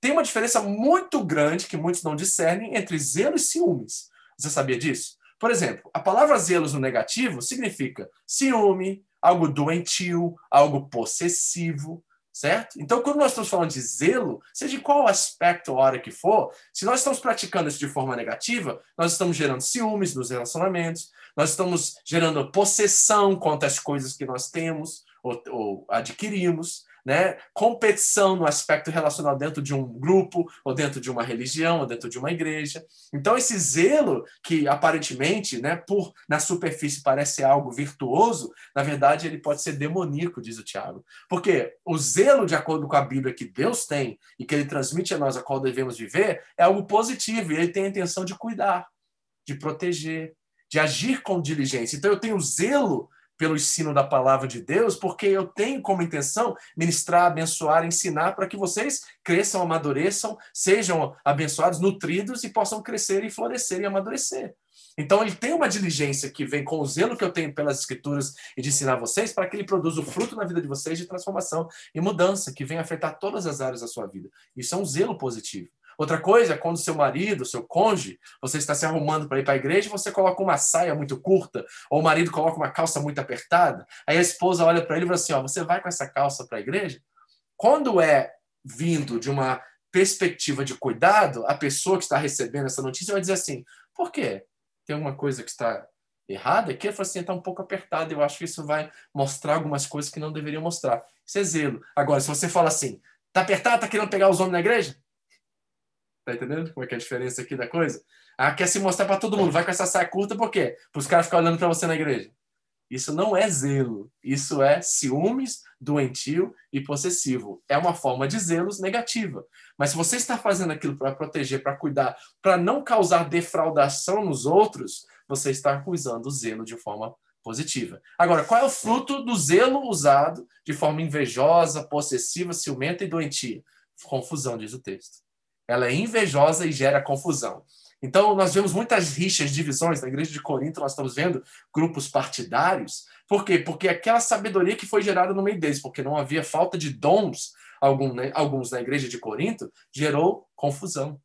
Tem uma diferença muito grande que muitos não discernem entre zelo e ciúmes. Você sabia disso? Por exemplo, a palavra zelos no negativo significa ciúme, algo doentio, algo possessivo certo? Então, quando nós estamos falando de zelo, seja de qual aspecto ou hora que for, se nós estamos praticando isso de forma negativa, nós estamos gerando ciúmes nos relacionamentos, nós estamos gerando possessão quanto às coisas que nós temos ou, ou adquirimos, né? competição no aspecto relacional dentro de um grupo, ou dentro de uma religião, ou dentro de uma igreja. Então, esse zelo, que aparentemente, né, por na superfície parece algo virtuoso, na verdade ele pode ser demoníaco, diz o Tiago. Porque o zelo, de acordo com a Bíblia que Deus tem e que ele transmite a nós a qual devemos viver, é algo positivo, e ele tem a intenção de cuidar, de proteger, de agir com diligência. Então, eu tenho zelo pelo ensino da palavra de Deus, porque eu tenho como intenção ministrar, abençoar, ensinar para que vocês cresçam, amadureçam, sejam abençoados, nutridos e possam crescer e florescer e amadurecer. Então ele tem uma diligência que vem com o zelo que eu tenho pelas escrituras e de ensinar vocês para que ele produza o fruto na vida de vocês de transformação e mudança que vem afetar todas as áreas da sua vida. Isso é um zelo positivo. Outra coisa é quando seu marido, seu cônjuge, você está se arrumando para ir para a igreja, você coloca uma saia muito curta, ou o marido coloca uma calça muito apertada, aí a esposa olha para ele e fala assim: ó, você vai com essa calça para a igreja? Quando é vindo de uma perspectiva de cuidado, a pessoa que está recebendo essa notícia vai dizer assim: por quê? Tem alguma coisa que está errada aqui? Ele fala assim: está um pouco apertado, eu acho que isso vai mostrar algumas coisas que não deveriam mostrar. Isso é zelo. Agora, se você fala assim: está apertado, está querendo pegar os homens na igreja? Tá entendendo como é que é a diferença aqui da coisa? Ah, quer se mostrar para todo mundo, vai com essa saia curta, por quê? Para os caras ficarem olhando para você na igreja. Isso não é zelo, isso é ciúmes, doentio e possessivo. É uma forma de zelos negativa. Mas se você está fazendo aquilo para proteger, para cuidar, para não causar defraudação nos outros, você está usando o zelo de forma positiva. Agora, qual é o fruto do zelo usado de forma invejosa, possessiva, ciumenta e doentia? Confusão, diz o texto ela é invejosa e gera confusão. Então, nós vemos muitas rixas, divisões. Na igreja de Corinto, nós estamos vendo grupos partidários. Por quê? Porque aquela sabedoria que foi gerada no meio deles, porque não havia falta de dons, né, alguns na igreja de Corinto, gerou confusão,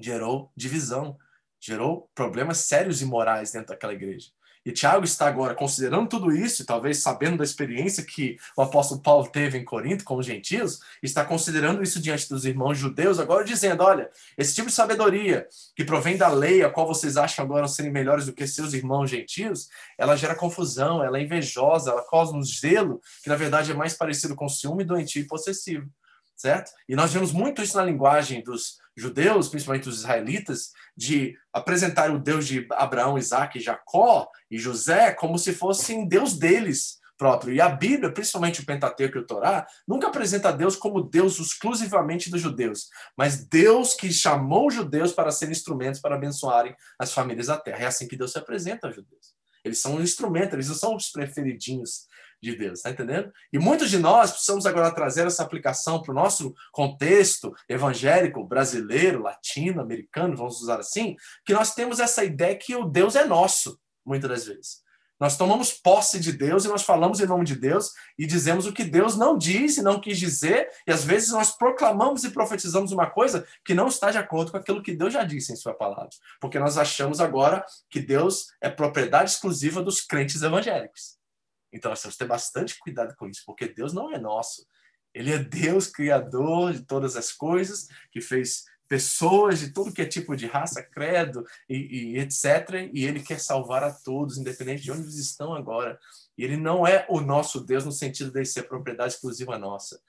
gerou divisão, gerou problemas sérios e morais dentro daquela igreja. E Tiago está agora considerando tudo isso, talvez sabendo da experiência que o apóstolo Paulo teve em Corinto com os gentios, está considerando isso diante dos irmãos judeus, agora dizendo: olha, esse tipo de sabedoria que provém da lei, a qual vocês acham agora serem melhores do que seus irmãos gentios, ela gera confusão, ela é invejosa, ela causa um zelo que na verdade é mais parecido com ciúme, doentio e possessivo. Certo? E nós vemos muito isso na linguagem dos judeus, principalmente os israelitas, de apresentar o Deus de Abraão, Isaac, Jacó e José como se fossem Deus deles próprio. E a Bíblia, principalmente o Pentateuco e o Torá, nunca apresenta Deus como Deus exclusivamente dos judeus, mas Deus que chamou os judeus para serem instrumentos para abençoarem as famílias da terra. É assim que Deus se apresenta aos judeus. Eles são um instrumento, eles não são os preferidinhos de Deus, tá entendendo? E muitos de nós precisamos agora trazer essa aplicação para o nosso contexto evangélico, brasileiro, latino, americano, vamos usar assim, que nós temos essa ideia que o Deus é nosso, muitas das vezes. Nós tomamos posse de Deus e nós falamos em nome de Deus e dizemos o que Deus não disse, não quis dizer, e às vezes nós proclamamos e profetizamos uma coisa que não está de acordo com aquilo que Deus já disse em Sua palavra. Porque nós achamos agora que Deus é propriedade exclusiva dos crentes evangélicos. Então nós temos que ter bastante cuidado com isso, porque Deus não é nosso. Ele é Deus, criador de todas as coisas, que fez pessoas de todo que é tipo de raça, credo e, e, etc. E ele quer salvar a todos, independente de onde eles estão agora. E ele não é o nosso Deus no sentido de ser propriedade exclusiva nossa.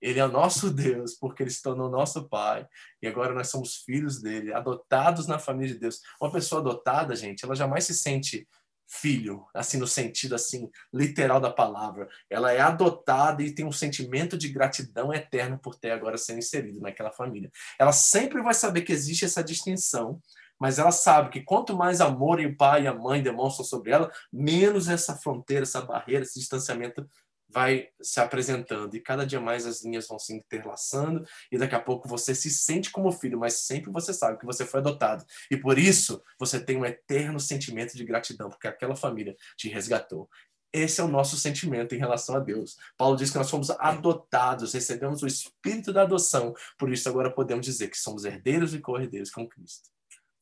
Ele é o nosso (laughs) Deus, porque ele se tornou nosso Pai. E agora nós somos filhos dele, adotados na família de Deus. Uma pessoa adotada, gente, ela jamais se sente filho, assim no sentido assim literal da palavra. Ela é adotada e tem um sentimento de gratidão eterna por ter agora sido inserido naquela família. Ela sempre vai saber que existe essa distinção, mas ela sabe que quanto mais amor o pai e a mãe demonstram sobre ela, menos essa fronteira, essa barreira, esse distanciamento vai se apresentando e cada dia mais as linhas vão se interlaçando e daqui a pouco você se sente como filho, mas sempre você sabe que você foi adotado e por isso você tem um eterno sentimento de gratidão porque aquela família te resgatou. Esse é o nosso sentimento em relação a Deus. Paulo diz que nós fomos adotados, recebemos o espírito da adoção, por isso agora podemos dizer que somos herdeiros e co-herdeiros com Cristo.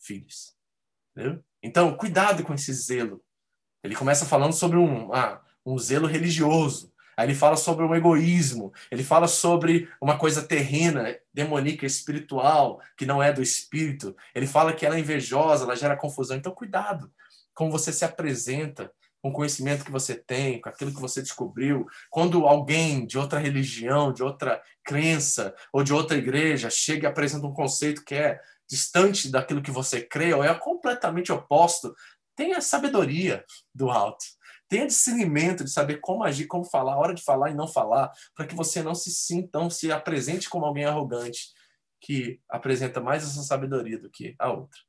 Filhos. Entendeu? Então, cuidado com esse zelo. Ele começa falando sobre um, ah, um zelo religioso. Aí ele fala sobre o egoísmo, ele fala sobre uma coisa terrena, demoníaca, espiritual, que não é do espírito. Ele fala que ela é invejosa, ela gera confusão. Então, cuidado como você se apresenta, com o conhecimento que você tem, com aquilo que você descobriu. Quando alguém de outra religião, de outra crença ou de outra igreja chega e apresenta um conceito que é distante daquilo que você crê ou é completamente oposto, tenha sabedoria do alto Tenha discernimento de saber como agir, como falar, a hora de falar e não falar, para que você não se sinta, se apresente como alguém arrogante, que apresenta mais essa sabedoria do que a outra.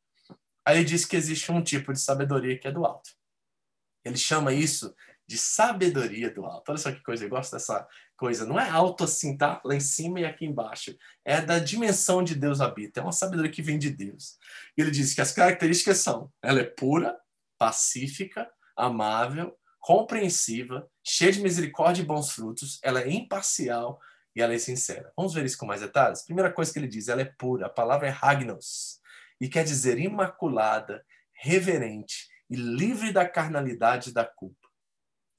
Aí ele diz que existe um tipo de sabedoria que é do alto. Ele chama isso de sabedoria do alto. Olha só que coisa, eu gosto dessa coisa. Não é alto assim, tá? Lá em cima e aqui embaixo. É da dimensão de Deus habita. É uma sabedoria que vem de Deus. Ele diz que as características são: ela é pura, pacífica, amável, compreensiva, cheia de misericórdia e bons frutos, ela é imparcial e ela é sincera. Vamos ver isso com mais detalhes? Primeira coisa que ele diz, ela é pura. A palavra é hagnos e quer dizer imaculada, reverente e livre da carnalidade e da culpa.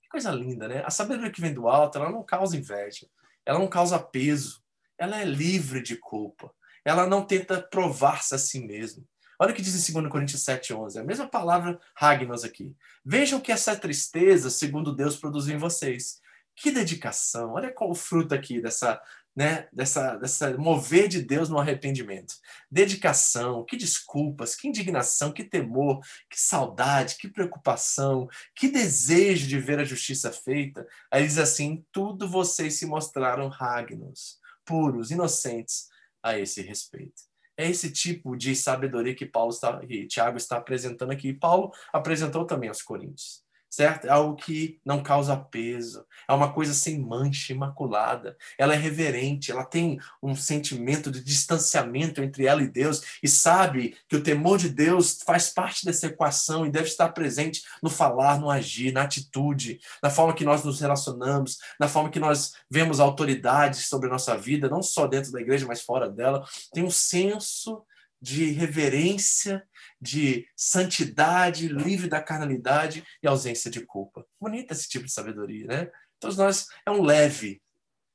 Que coisa linda, né? A sabedoria que vem do alto, ela não causa inveja, ela não causa peso, ela é livre de culpa. Ela não tenta provar-se a si mesma. Olha o que diz em 2 Coríntios 7,11. A mesma palavra Ragnos aqui. Vejam que essa tristeza, segundo Deus, produziu em vocês. Que dedicação. Olha qual o fruto aqui dessa, né, dessa, dessa mover de Deus no arrependimento. Dedicação, que desculpas, que indignação, que temor, que saudade, que preocupação, que desejo de ver a justiça feita. Aí diz assim: tudo vocês se mostraram Ragnos, puros, inocentes a esse respeito. É esse tipo de sabedoria que Paulo está, que Tiago está apresentando aqui. Paulo apresentou também aos Coríntios certo? É algo que não causa peso, é uma coisa sem mancha, imaculada. Ela é reverente, ela tem um sentimento de distanciamento entre ela e Deus e sabe que o temor de Deus faz parte dessa equação e deve estar presente no falar, no agir, na atitude, na forma que nós nos relacionamos, na forma que nós vemos autoridades sobre a nossa vida, não só dentro da igreja, mas fora dela. Tem um senso de reverência, de santidade, livre da carnalidade e ausência de culpa. Bonita esse tipo de sabedoria, né? Todos nós é um leve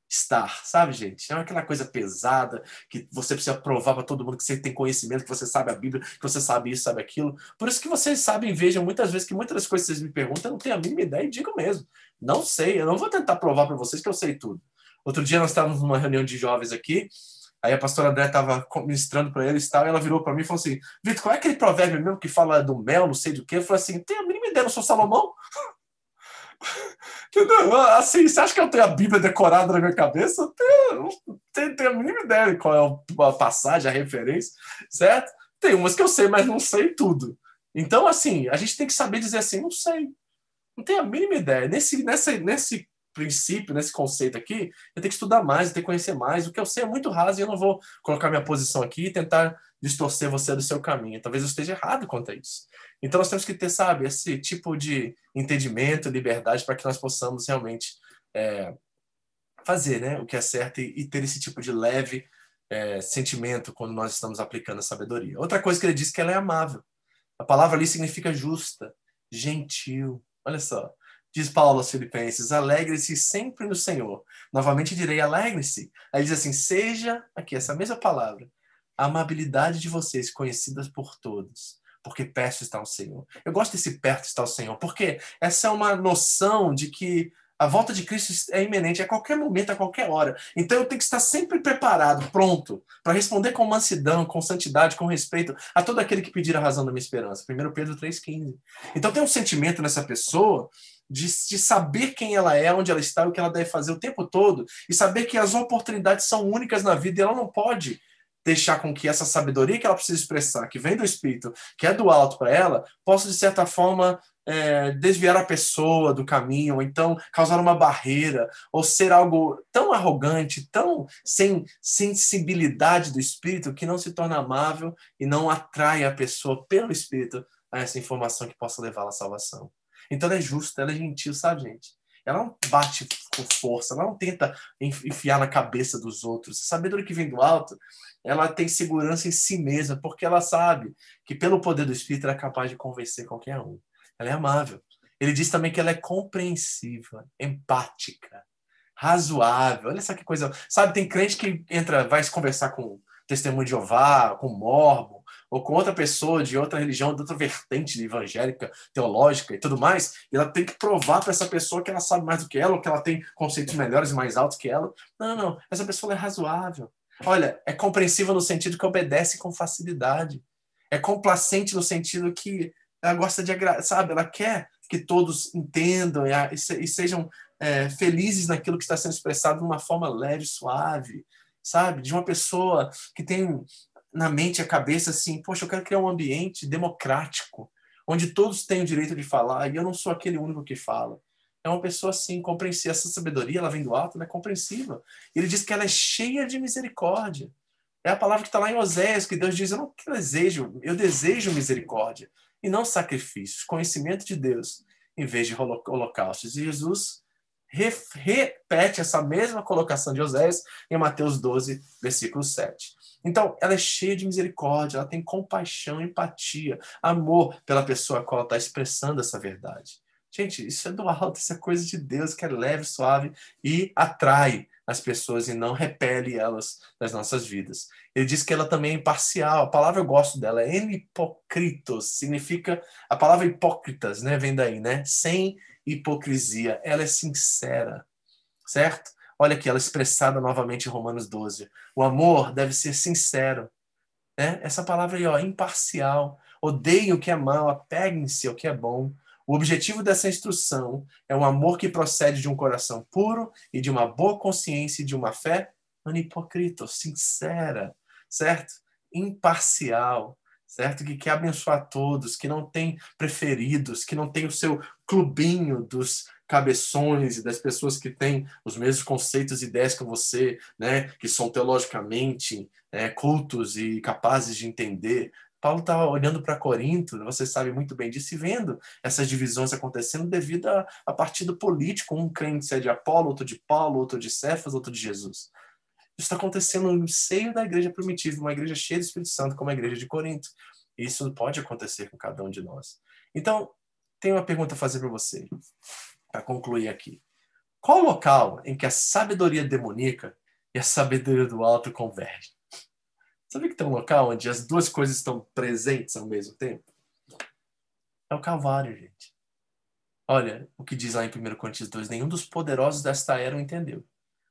estar, sabe, gente? Não é aquela coisa pesada que você precisa provar para todo mundo que você tem conhecimento, que você sabe a Bíblia, que você sabe isso, sabe aquilo. Por isso que vocês sabem, vejam muitas vezes que muitas das coisas que vocês me perguntam, eu não tenho a mínima ideia e digo mesmo. Não sei, eu não vou tentar provar para vocês que eu sei tudo. Outro dia nós estávamos numa reunião de jovens aqui, aí a pastora André estava ministrando para eles e tal, e ela virou para mim e falou assim: Vitor, qual é aquele provérbio mesmo que fala do mel, não sei do que? Eu falei assim: tem a mínima ideia, não sou Salomão? (laughs) Entendeu? Assim, você acha que eu tenho a Bíblia decorada na minha cabeça? Eu tenho, tenho, tenho a mínima ideia de qual é a passagem, a referência, certo? Tem umas que eu sei, mas não sei tudo. Então, assim, a gente tem que saber dizer assim, não sei. Não tenho a mínima ideia. Nesse, nessa, nesse princípio, nesse conceito aqui, eu tenho que estudar mais, eu tenho que conhecer mais. O que eu sei é muito raso e eu não vou colocar minha posição aqui e tentar distorcer você do seu caminho. Talvez eu esteja errado quanto a isso. Então nós temos que ter, sabe, esse tipo de entendimento, liberdade, para que nós possamos realmente é, fazer né, o que é certo e, e ter esse tipo de leve é, sentimento quando nós estamos aplicando a sabedoria. Outra coisa que ele diz que ela é amável. A palavra ali significa justa, gentil. Olha só. Diz Paulo aos Filipenses: alegre-se sempre no Senhor. Novamente direi: alegre-se. Aí diz assim: seja, aqui, essa mesma palavra, a amabilidade de vocês conhecidas por todos, porque perto está o Senhor. Eu gosto desse perto está o Senhor, porque essa é uma noção de que a volta de Cristo é iminente a qualquer momento, a qualquer hora. Então eu tenho que estar sempre preparado, pronto, para responder com mansidão, com santidade, com respeito a todo aquele que pedir a razão da minha esperança. 1 Pedro 3,15. Então tem um sentimento nessa pessoa de, de, saber quem ela é, onde ela está, o que ela deve fazer o tempo todo, e saber que as oportunidades são únicas na vida e ela não pode deixar com que essa sabedoria que ela precisa expressar, que vem do Espírito, que é do alto para ela, possa, de certa forma, é, desviar a pessoa do caminho, ou então causar uma barreira, ou ser algo tão arrogante, tão sem sensibilidade do espírito, que não se torna amável e não atrai a pessoa pelo espírito a essa informação que possa levá-la à salvação. Então ela é justa, ela é gentil, sabe, gente? Ela não bate com força, ela não tenta enfiar na cabeça dos outros. A sabedoria que vem do alto, ela tem segurança em si mesma, porque ela sabe que pelo poder do Espírito ela é capaz de convencer qualquer um. Ela é amável. Ele diz também que ela é compreensiva, empática, razoável. Olha só que coisa. Sabe, tem crente que entra, vai se conversar com testemunho de Jeová, com mormon, ou com outra pessoa de outra religião, de outra vertente evangélica, teológica e tudo mais, e ela tem que provar para essa pessoa que ela sabe mais do que ela, ou que ela tem conceitos melhores e mais altos que ela. Não, não, essa pessoa é razoável. Olha, é compreensiva no sentido que obedece com facilidade. É complacente no sentido que ela gosta de agradar, sabe? Ela quer que todos entendam e, e sejam é, felizes naquilo que está sendo expressado de uma forma leve, suave, sabe? De uma pessoa que tem na mente a cabeça assim, poxa, eu quero criar um ambiente democrático, onde todos têm o direito de falar e eu não sou aquele único que fala. É uma pessoa assim, compreensiva. Essa sabedoria, ela vem do alto, ela é compreensiva. Ele diz que ela é cheia de misericórdia. É a palavra que está lá em Oséias, que Deus diz: Eu não desejo, eu desejo misericórdia e não sacrifícios, conhecimento de Deus, em vez de holocaustos. E Jesus repete essa mesma colocação de Oséias em Mateus 12, versículo 7. Então, ela é cheia de misericórdia, ela tem compaixão, empatia, amor pela pessoa a qual ela está expressando essa verdade. Gente, isso é do alto, isso é coisa de Deus que é leve, suave e atrai as pessoas e não repele elas das nossas vidas. Ele diz que ela também é imparcial. A palavra eu gosto dela, é hipocritos, significa a palavra hipócritas, né, vem daí, né? Sem hipocrisia. Ela é sincera, certo? Olha aqui, ela é expressada novamente em Romanos 12. O amor deve ser sincero. Né? Essa palavra aí, ó, imparcial. Odeiem o que é mal, apeguem-se ao que é bom. O objetivo dessa instrução é um amor que procede de um coração puro e de uma boa consciência e de uma fé anipocrita, sincera, certo? Imparcial, certo? Que quer abençoar todos, que não tem preferidos, que não tem o seu clubinho dos cabeções e das pessoas que têm os mesmos conceitos e ideias que você, né? Que são teologicamente é, cultos e capazes de entender. Paulo estava olhando para Corinto, você sabe muito bem disso, e vendo essas divisões acontecendo devido a, a partido político. Um crente é de Apolo, outro de Paulo, outro de Cefas, outro de Jesus. Isso está acontecendo no seio da igreja primitiva, uma igreja cheia do Espírito Santo, como a igreja de Corinto. E isso pode acontecer com cada um de nós. Então, tenho uma pergunta a fazer para você, para concluir aqui. Qual o local em que a sabedoria demoníaca e a sabedoria do alto convergem? Sabe que tem um local onde as duas coisas estão presentes ao mesmo tempo? É o Calvário, gente. Olha o que diz lá em 1 Coríntios 2: nenhum dos poderosos desta era o entendeu.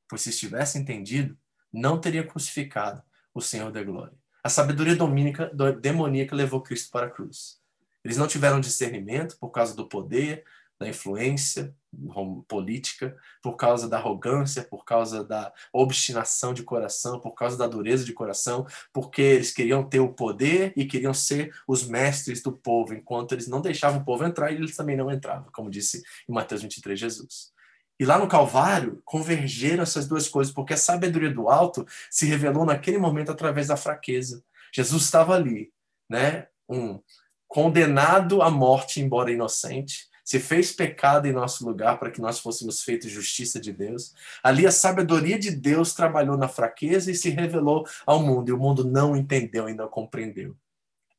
pois se tivesse entendido, não teria crucificado o Senhor da glória. A sabedoria domínica, demoníaca levou Cristo para a cruz. Eles não tiveram discernimento por causa do poder, da influência política, por causa da arrogância, por causa da obstinação de coração, por causa da dureza de coração, porque eles queriam ter o poder e queriam ser os mestres do povo, enquanto eles não deixavam o povo entrar e eles também não entravam, como disse em Mateus 23 Jesus. E lá no Calvário convergeram essas duas coisas, porque a sabedoria do alto se revelou naquele momento através da fraqueza. Jesus estava ali, né? Um condenado à morte, embora inocente, se fez pecado em nosso lugar para que nós fôssemos feitos justiça de Deus. Ali a sabedoria de Deus trabalhou na fraqueza e se revelou ao mundo, e o mundo não entendeu e não compreendeu.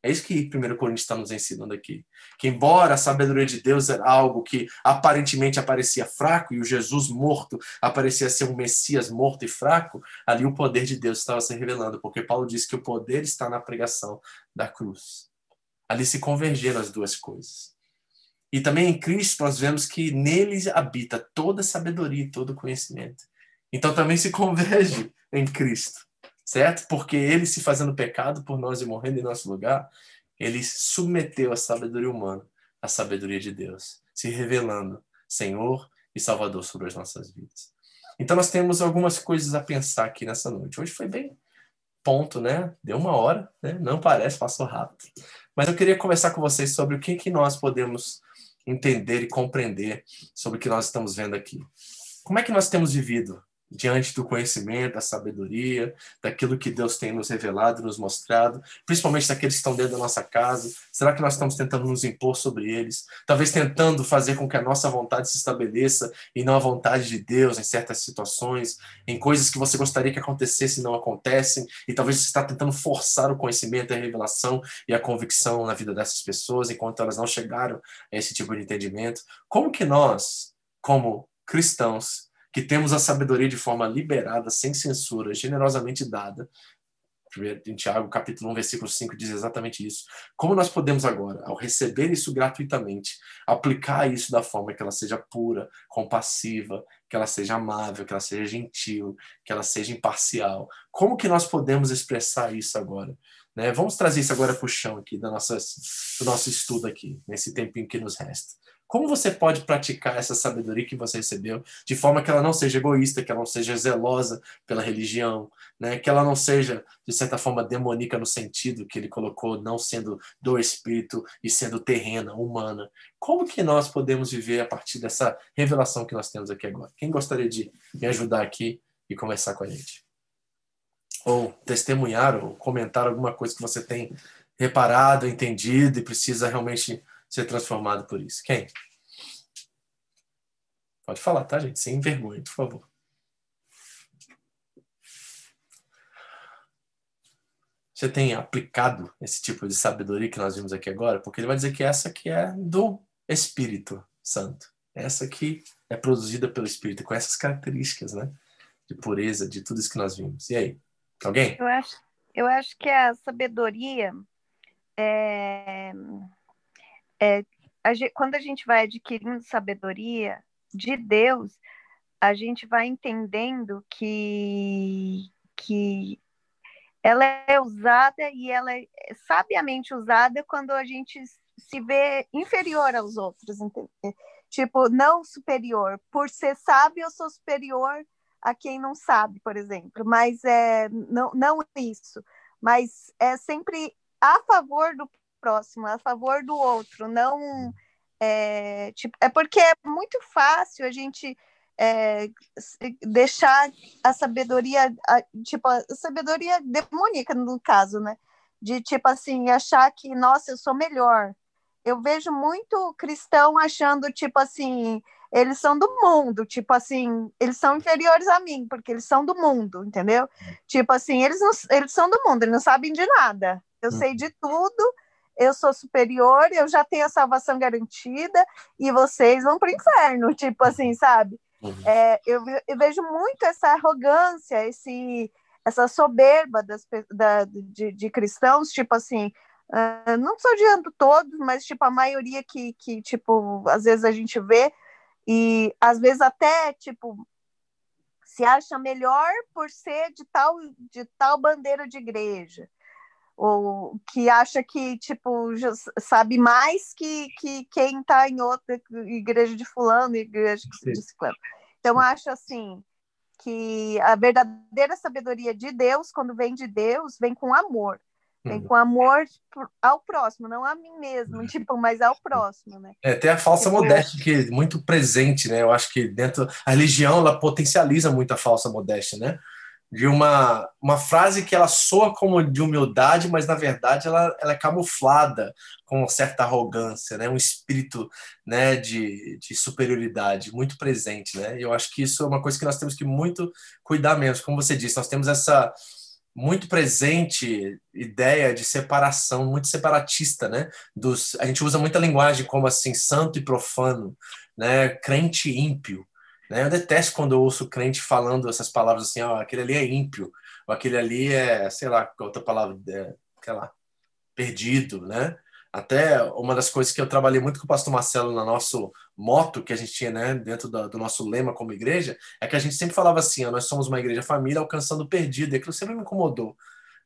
É isso que 1 Coríntios está nos ensinando aqui. Que embora a sabedoria de Deus era algo que aparentemente aparecia fraco e o Jesus morto aparecia ser um Messias morto e fraco, ali o poder de Deus estava se revelando, porque Paulo diz que o poder está na pregação da cruz. Ali se convergeram as duas coisas. E também em Cristo nós vemos que nele habita toda sabedoria e todo conhecimento. Então também se converge (laughs) em Cristo certo? Porque ele se fazendo pecado por nós e morrendo em nosso lugar, ele submeteu a sabedoria humana à sabedoria de Deus, se revelando Senhor e Salvador sobre as nossas vidas. Então nós temos algumas coisas a pensar aqui nessa noite. Hoje foi bem ponto, né? Deu uma hora, né? Não parece, passou rápido. Mas eu queria conversar com vocês sobre o que, que nós podemos entender e compreender sobre o que nós estamos vendo aqui. Como é que nós temos vivido diante do conhecimento, da sabedoria, daquilo que Deus tem nos revelado, nos mostrado, principalmente daqueles que estão dentro da nossa casa? Será que nós estamos tentando nos impor sobre eles? Talvez tentando fazer com que a nossa vontade se estabeleça e não a vontade de Deus em certas situações, em coisas que você gostaria que acontecessem e não acontecem, e talvez você está tentando forçar o conhecimento, a revelação e a convicção na vida dessas pessoas enquanto elas não chegaram a esse tipo de entendimento. Como que nós, como cristãos, que temos a sabedoria de forma liberada, sem censura, generosamente dada. Em Tiago, capítulo 1, versículo 5, diz exatamente isso. Como nós podemos agora, ao receber isso gratuitamente, aplicar isso da forma que ela seja pura, compassiva, que ela seja amável, que ela seja gentil, que ela seja imparcial? Como que nós podemos expressar isso agora? Né? Vamos trazer isso agora para o chão aqui do nosso estudo aqui, nesse tempinho que nos resta. Como você pode praticar essa sabedoria que você recebeu de forma que ela não seja egoísta, que ela não seja zelosa pela religião, né? que ela não seja, de certa forma, demoníaca no sentido que ele colocou, não sendo do espírito e sendo terrena, humana? Como que nós podemos viver a partir dessa revelação que nós temos aqui agora? Quem gostaria de me ajudar aqui e conversar com a gente? Ou testemunhar, ou comentar alguma coisa que você tem reparado, entendido e precisa realmente ser transformado por isso? Quem? Pode falar, tá, gente? Sem vergonha, por favor. Você tem aplicado esse tipo de sabedoria que nós vimos aqui agora? Porque ele vai dizer que essa que é do Espírito Santo. Essa que é produzida pelo Espírito, com essas características, né? De pureza, de tudo isso que nós vimos. E aí? Alguém? Eu acho, eu acho que a sabedoria é, é, a gente, quando a gente vai adquirindo sabedoria de Deus, a gente vai entendendo que, que ela é usada e ela é sabiamente usada quando a gente se vê inferior aos outros, entende? tipo, não superior. Por ser sábio, eu sou superior a quem não sabe, por exemplo, mas é não, não isso, mas é sempre a favor do próximo, a favor do outro, não é, tipo, é porque é muito fácil a gente é, deixar a sabedoria, a, tipo, a sabedoria demoníaca no caso, né? De tipo assim, achar que, nossa, eu sou melhor. Eu vejo muito cristão achando, tipo assim, eles são do mundo, tipo assim, eles são inferiores a mim, porque eles são do mundo, entendeu? Tipo assim, eles, não, eles são do mundo, eles não sabem de nada. Eu sei uhum. de tudo, eu sou superior, eu já tenho a salvação garantida e vocês vão para o inferno, (laughs) tipo assim, sabe? Uhum. É, eu, eu, vejo muito essa arrogância, esse, essa soberba das, da, de, de cristãos, tipo assim, uh, não estou odiando todos, mas tipo a maioria que, que, tipo, às vezes a gente vê, e às vezes até, tipo, se acha melhor por ser de tal, de tal bandeira de igreja, ou que acha que tipo sabe mais que, que quem está em outra igreja de fulano, igreja de ciclano. Então acho assim que a verdadeira sabedoria de Deus, quando vem de Deus, vem com amor. Vem uhum. com amor ao próximo, não a mim mesmo, uhum. tipo, mas ao próximo, né? É, tem a falsa tipo... modéstia que é muito presente, né? Eu acho que dentro a religião ela potencializa muito a falsa modéstia, né? De uma, uma frase que ela soa como de humildade, mas na verdade ela, ela é camuflada com certa arrogância, né? Um espírito, né, de, de superioridade muito presente, né? E eu acho que isso é uma coisa que nós temos que muito cuidar mesmo, como você disse, nós temos essa muito presente ideia de separação, muito separatista, né? Dos, a gente usa muita linguagem como assim santo e profano, né? Crente ímpio, né? Eu detesto quando eu ouço crente falando essas palavras assim, ó, aquele ali é ímpio, ou aquele ali é, sei lá, outra palavra, é, sei lá, perdido, né? Até uma das coisas que eu trabalhei muito com o pastor Marcelo no nosso moto que a gente tinha né, dentro do, do, nosso lema como igreja, é que a gente sempre falava assim, ó, nós somos uma igreja família alcançando o perdido, e aquilo sempre me incomodou.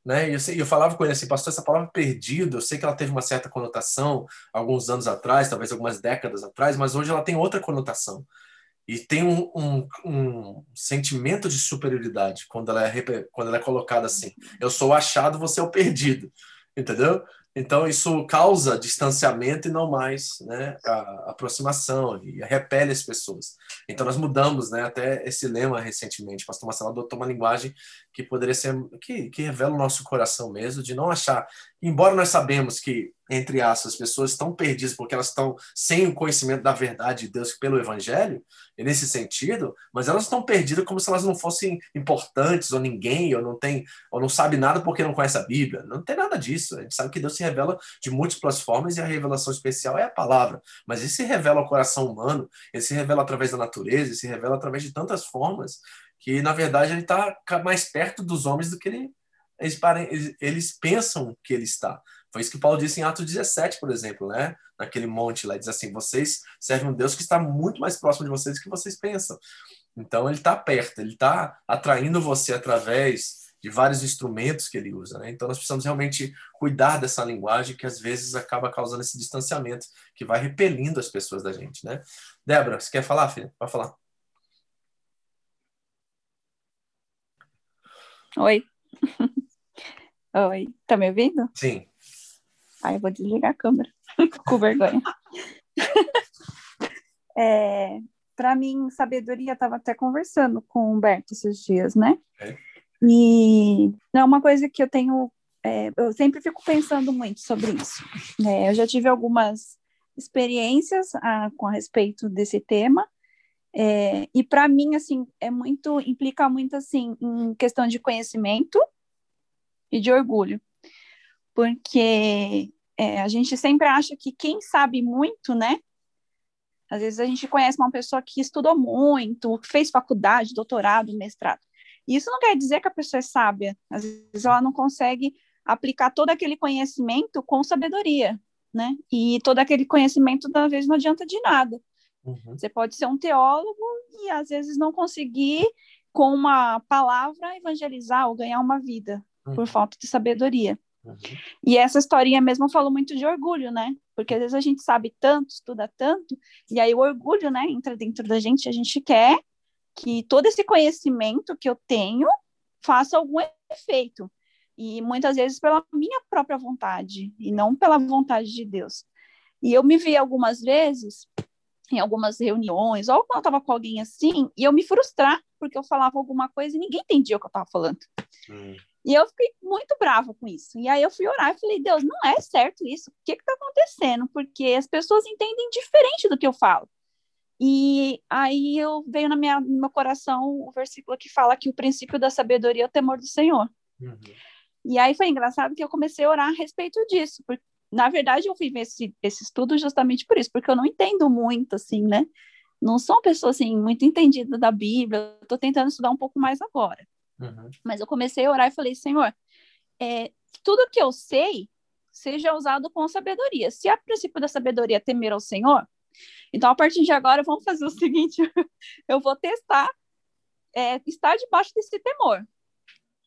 Né? E eu, eu falava com ele assim, pastor, essa palavra perdido, eu sei que ela teve uma certa conotação alguns anos atrás, talvez algumas décadas atrás, mas hoje ela tem outra conotação. E tem um, um, um sentimento de superioridade quando ela, é, quando ela é colocada assim. Eu sou o achado, você é o perdido. Entendeu? Então, isso causa distanciamento e não mais né, a aproximação e repele as pessoas. Então, nós mudamos né, até esse lema recentemente. O pastor Marcelo adotou uma linguagem que poderia ser, que, que revela o nosso coração mesmo, de não achar, embora nós sabemos que entre aspas, as pessoas estão perdidas porque elas estão sem o conhecimento da verdade de Deus pelo Evangelho, nesse sentido, mas elas estão perdidas como se elas não fossem importantes, ou ninguém, ou não tem, ou não sabe nada porque não conhece a Bíblia. Não tem nada disso. A gente sabe que Deus se revela de múltiplas formas e a revelação especial é a palavra. Mas ele se revela ao coração humano, ele se revela através da natureza, ele se revela através de tantas formas que, na verdade, ele está mais perto dos homens do que ele, eles, eles pensam que ele está. Foi isso que Paulo disse em Atos 17, por exemplo, né? Naquele monte lá, diz assim: vocês servem um Deus que está muito mais próximo de vocês do que vocês pensam. Então, ele está perto, ele está atraindo você através de vários instrumentos que ele usa. Né? Então, nós precisamos realmente cuidar dessa linguagem que às vezes acaba causando esse distanciamento, que vai repelindo as pessoas da gente. Né? Débora, você quer falar, filha? Pode falar. Oi. (laughs) Oi, tá me ouvindo? Sim. Aí eu vou desligar a câmera, (laughs) com vergonha. (laughs) é, para mim, sabedoria, estava até conversando com o Humberto esses dias, né? É. E é uma coisa que eu tenho, é, eu sempre fico pensando muito sobre isso. É, eu já tive algumas experiências a, com a respeito desse tema, é, e para mim, assim, é muito, implica muito, assim, em questão de conhecimento e de orgulho porque é, a gente sempre acha que quem sabe muito, né? Às vezes a gente conhece uma pessoa que estudou muito, fez faculdade, doutorado, mestrado. E isso não quer dizer que a pessoa é sábia. Às vezes ela não consegue aplicar todo aquele conhecimento com sabedoria, né? E todo aquele conhecimento, às vezes, não adianta de nada. Uhum. Você pode ser um teólogo e, às vezes, não conseguir, com uma palavra, evangelizar ou ganhar uma vida, uhum. por falta de sabedoria. Uhum. E essa historinha mesmo falou muito de orgulho, né? Porque às vezes a gente sabe tanto, estuda tanto, e aí o orgulho, né, entra dentro da gente, a gente quer que todo esse conhecimento que eu tenho faça algum efeito. E muitas vezes pela minha própria vontade, e não pela vontade de Deus. E eu me vi algumas vezes em algumas reuniões, ou quando eu estava com alguém assim, e eu me frustrar, porque eu falava alguma coisa e ninguém entendia o que eu estava falando. Hum. E eu fiquei muito brava com isso. E aí eu fui orar e falei, Deus, não é certo isso. O que está acontecendo? Porque as pessoas entendem diferente do que eu falo. E aí eu veio na minha, no meu coração o versículo que fala que o princípio da sabedoria é o temor do Senhor. Uhum. E aí foi engraçado que eu comecei a orar a respeito disso. Porque, na verdade, eu fiz esse, esse estudo justamente por isso, porque eu não entendo muito, assim, né? Não sou uma pessoa, assim, muito entendida da Bíblia. Estou tentando estudar um pouco mais agora. Uhum. Mas eu comecei a orar e falei, Senhor, é, tudo que eu sei seja usado com sabedoria. Se a princípio da sabedoria é temer ao Senhor, então a partir de agora vamos fazer o (laughs) seguinte: eu vou testar é, estar debaixo desse temor.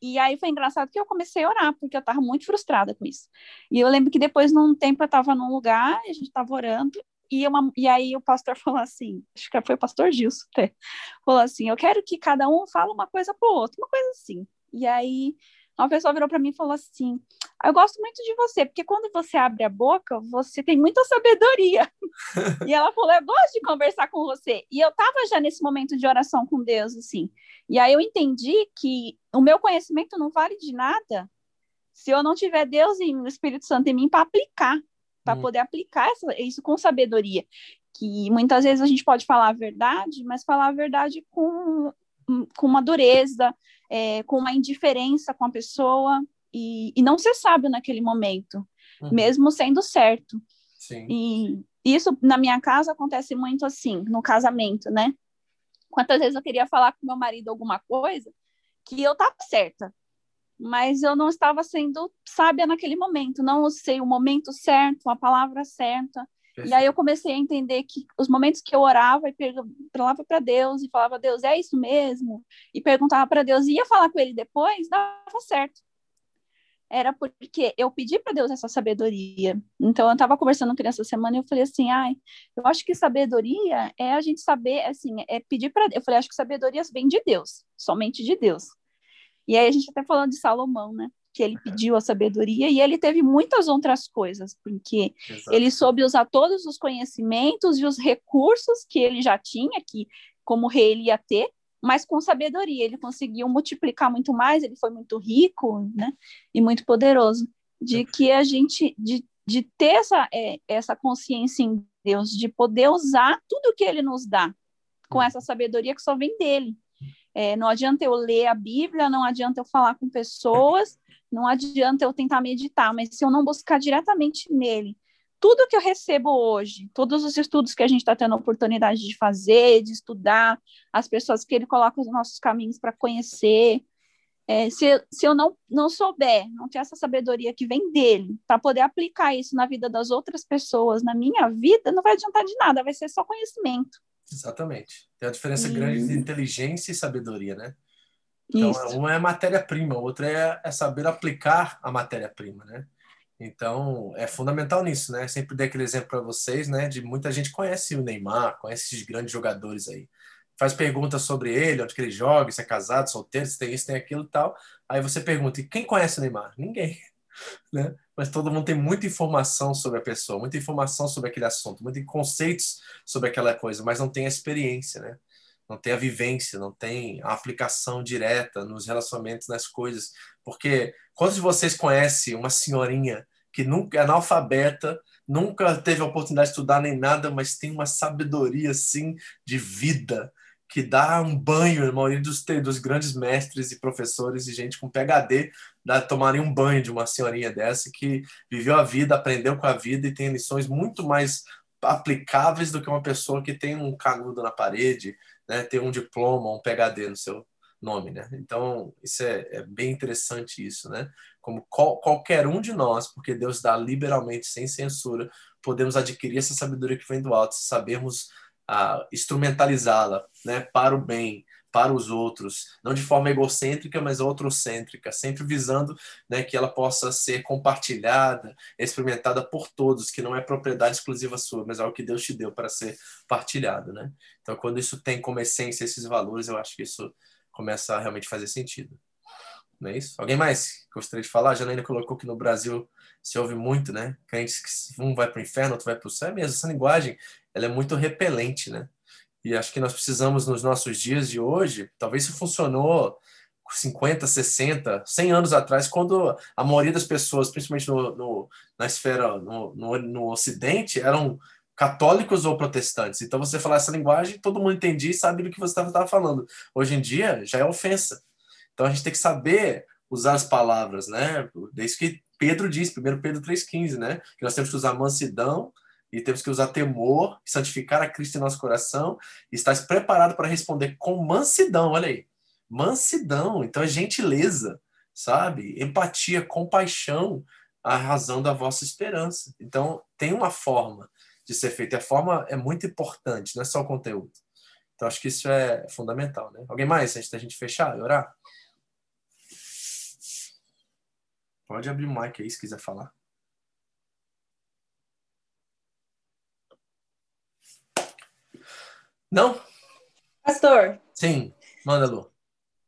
E aí foi engraçado que eu comecei a orar, porque eu estava muito frustrada com isso. E eu lembro que depois, num tempo, eu estava num lugar, a gente estava orando, e, uma, e aí o pastor (laughs) falou assim, acho que foi o pastor Gilson até, falou assim, eu quero que cada um fale uma coisa pro outro, uma coisa assim. E aí uma pessoa virou para mim e falou assim: Eu gosto muito de você, porque quando você abre a boca, você tem muita sabedoria. (laughs) e ela falou: Eu gosto de conversar com você. E eu estava já nesse momento de oração com Deus, assim. E aí eu entendi que o meu conhecimento não vale de nada se eu não tiver Deus e o Espírito Santo em mim para aplicar, para hum. poder aplicar essa, isso com sabedoria. Que muitas vezes a gente pode falar a verdade, mas falar a verdade com, com uma dureza, é, com uma indiferença com a pessoa e, e não ser sábio naquele momento, uhum. mesmo sendo certo. Sim. E isso na minha casa acontece muito assim, no casamento, né? Quantas vezes eu queria falar com meu marido alguma coisa que eu estava certa, mas eu não estava sendo sábia naquele momento, não sei o momento certo, a palavra certa. E aí eu comecei a entender que os momentos que eu orava e falava para Deus e falava, Deus, é isso mesmo? E perguntava para Deus e ia falar com ele depois, dava certo. Era porque eu pedi para Deus essa sabedoria. Então eu estava conversando com ele essa semana e eu falei assim, ai, eu acho que sabedoria é a gente saber, assim, é pedir para Eu falei, acho que sabedoria vem de Deus, somente de Deus. E aí a gente até falando de Salomão, né? que ele pediu a sabedoria e ele teve muitas outras coisas, porque Exato. ele soube usar todos os conhecimentos e os recursos que ele já tinha, que como rei ele ia ter, mas com sabedoria ele conseguiu multiplicar muito mais, ele foi muito rico, né, e muito poderoso, de que a gente, de, de ter essa, é, essa consciência em Deus, de poder usar tudo que ele nos dá, com uhum. essa sabedoria que só vem dele. É, não adianta eu ler a Bíblia, não adianta eu falar com pessoas, não adianta eu tentar meditar, mas se eu não buscar diretamente nele, tudo que eu recebo hoje, todos os estudos que a gente está tendo a oportunidade de fazer, de estudar, as pessoas que ele coloca os nossos caminhos para conhecer, é, se, se eu não, não souber, não ter essa sabedoria que vem dele, para poder aplicar isso na vida das outras pessoas, na minha vida, não vai adiantar de nada, vai ser só conhecimento. Exatamente. Tem uma diferença e... grande de inteligência e sabedoria, né? Então, Isso. uma é matéria-prima, outra é, é saber aplicar a matéria-prima, né? Então, é fundamental nisso, né? Sempre dei aquele exemplo para vocês, né? De muita gente conhece o Neymar, conhece esses grandes jogadores aí. Faz perguntas sobre ele, onde que ele joga, se é casado, solteiro, se tem isso, tem aquilo e tal. Aí você pergunta, e quem conhece o Neymar? Ninguém, (laughs) né? Mas todo mundo tem muita informação sobre a pessoa, muita informação sobre aquele assunto, muitos conceitos sobre aquela coisa, mas não tem a experiência, né? não tem a vivência, não tem a aplicação direta nos relacionamentos, nas coisas. Porque quantos de vocês conhecem uma senhorinha que nunca é analfabeta, nunca teve a oportunidade de estudar nem nada, mas tem uma sabedoria assim de vida que dá um banho, a maioria dos, dos grandes mestres e professores e gente com PhD dá, tomarem um banho de uma senhorinha dessa que viveu a vida, aprendeu com a vida e tem lições muito mais aplicáveis do que uma pessoa que tem um canudo na parede, né, ter um diploma, um PhD no seu nome, né? Então, isso é, é bem interessante isso, né? Como qual, qualquer um de nós, porque Deus dá liberalmente, sem censura, podemos adquirir essa sabedoria que vem do alto, sabermos ah, instrumentalizá-la, né, para o bem, para os outros, não de forma egocêntrica, mas outrocêntrica, sempre visando né, que ela possa ser compartilhada, experimentada por todos, que não é propriedade exclusiva sua, mas é o que Deus te deu para ser partilhado. Né? Então, quando isso tem como essência esses valores, eu acho que isso começa a realmente fazer sentido. Não é isso? Alguém mais gostaria de falar? A Janaína colocou que no Brasil se ouve muito, né? Crentes que um vai para o inferno, outro vai para o céu. É mesmo, essa linguagem ela é muito repelente, né? E acho que nós precisamos, nos nossos dias de hoje, talvez isso funcionou 50, 60, 100 anos atrás, quando a maioria das pessoas, principalmente no, no na esfera, no, no, no, Ocidente, eram católicos ou protestantes. Então, você falar essa linguagem, todo mundo entendia e sabia do que você estava falando. Hoje em dia, já é ofensa. Então, a gente tem que saber usar as palavras, né? Desde que Pedro diz, 1 Pedro 3,15, né? Que nós temos que usar mansidão, e temos que usar temor, santificar a Cristo em nosso coração e estar preparado para responder com mansidão. Olha aí, mansidão, então é gentileza, sabe? Empatia, compaixão, a razão da vossa esperança. Então tem uma forma de ser feita. A forma é muito importante, não é só o conteúdo. Então, acho que isso é fundamental, né? Alguém mais, antes da gente fechar e orar? Pode abrir o mic aí, se quiser falar. Não? Pastor. Sim, manda, Lu.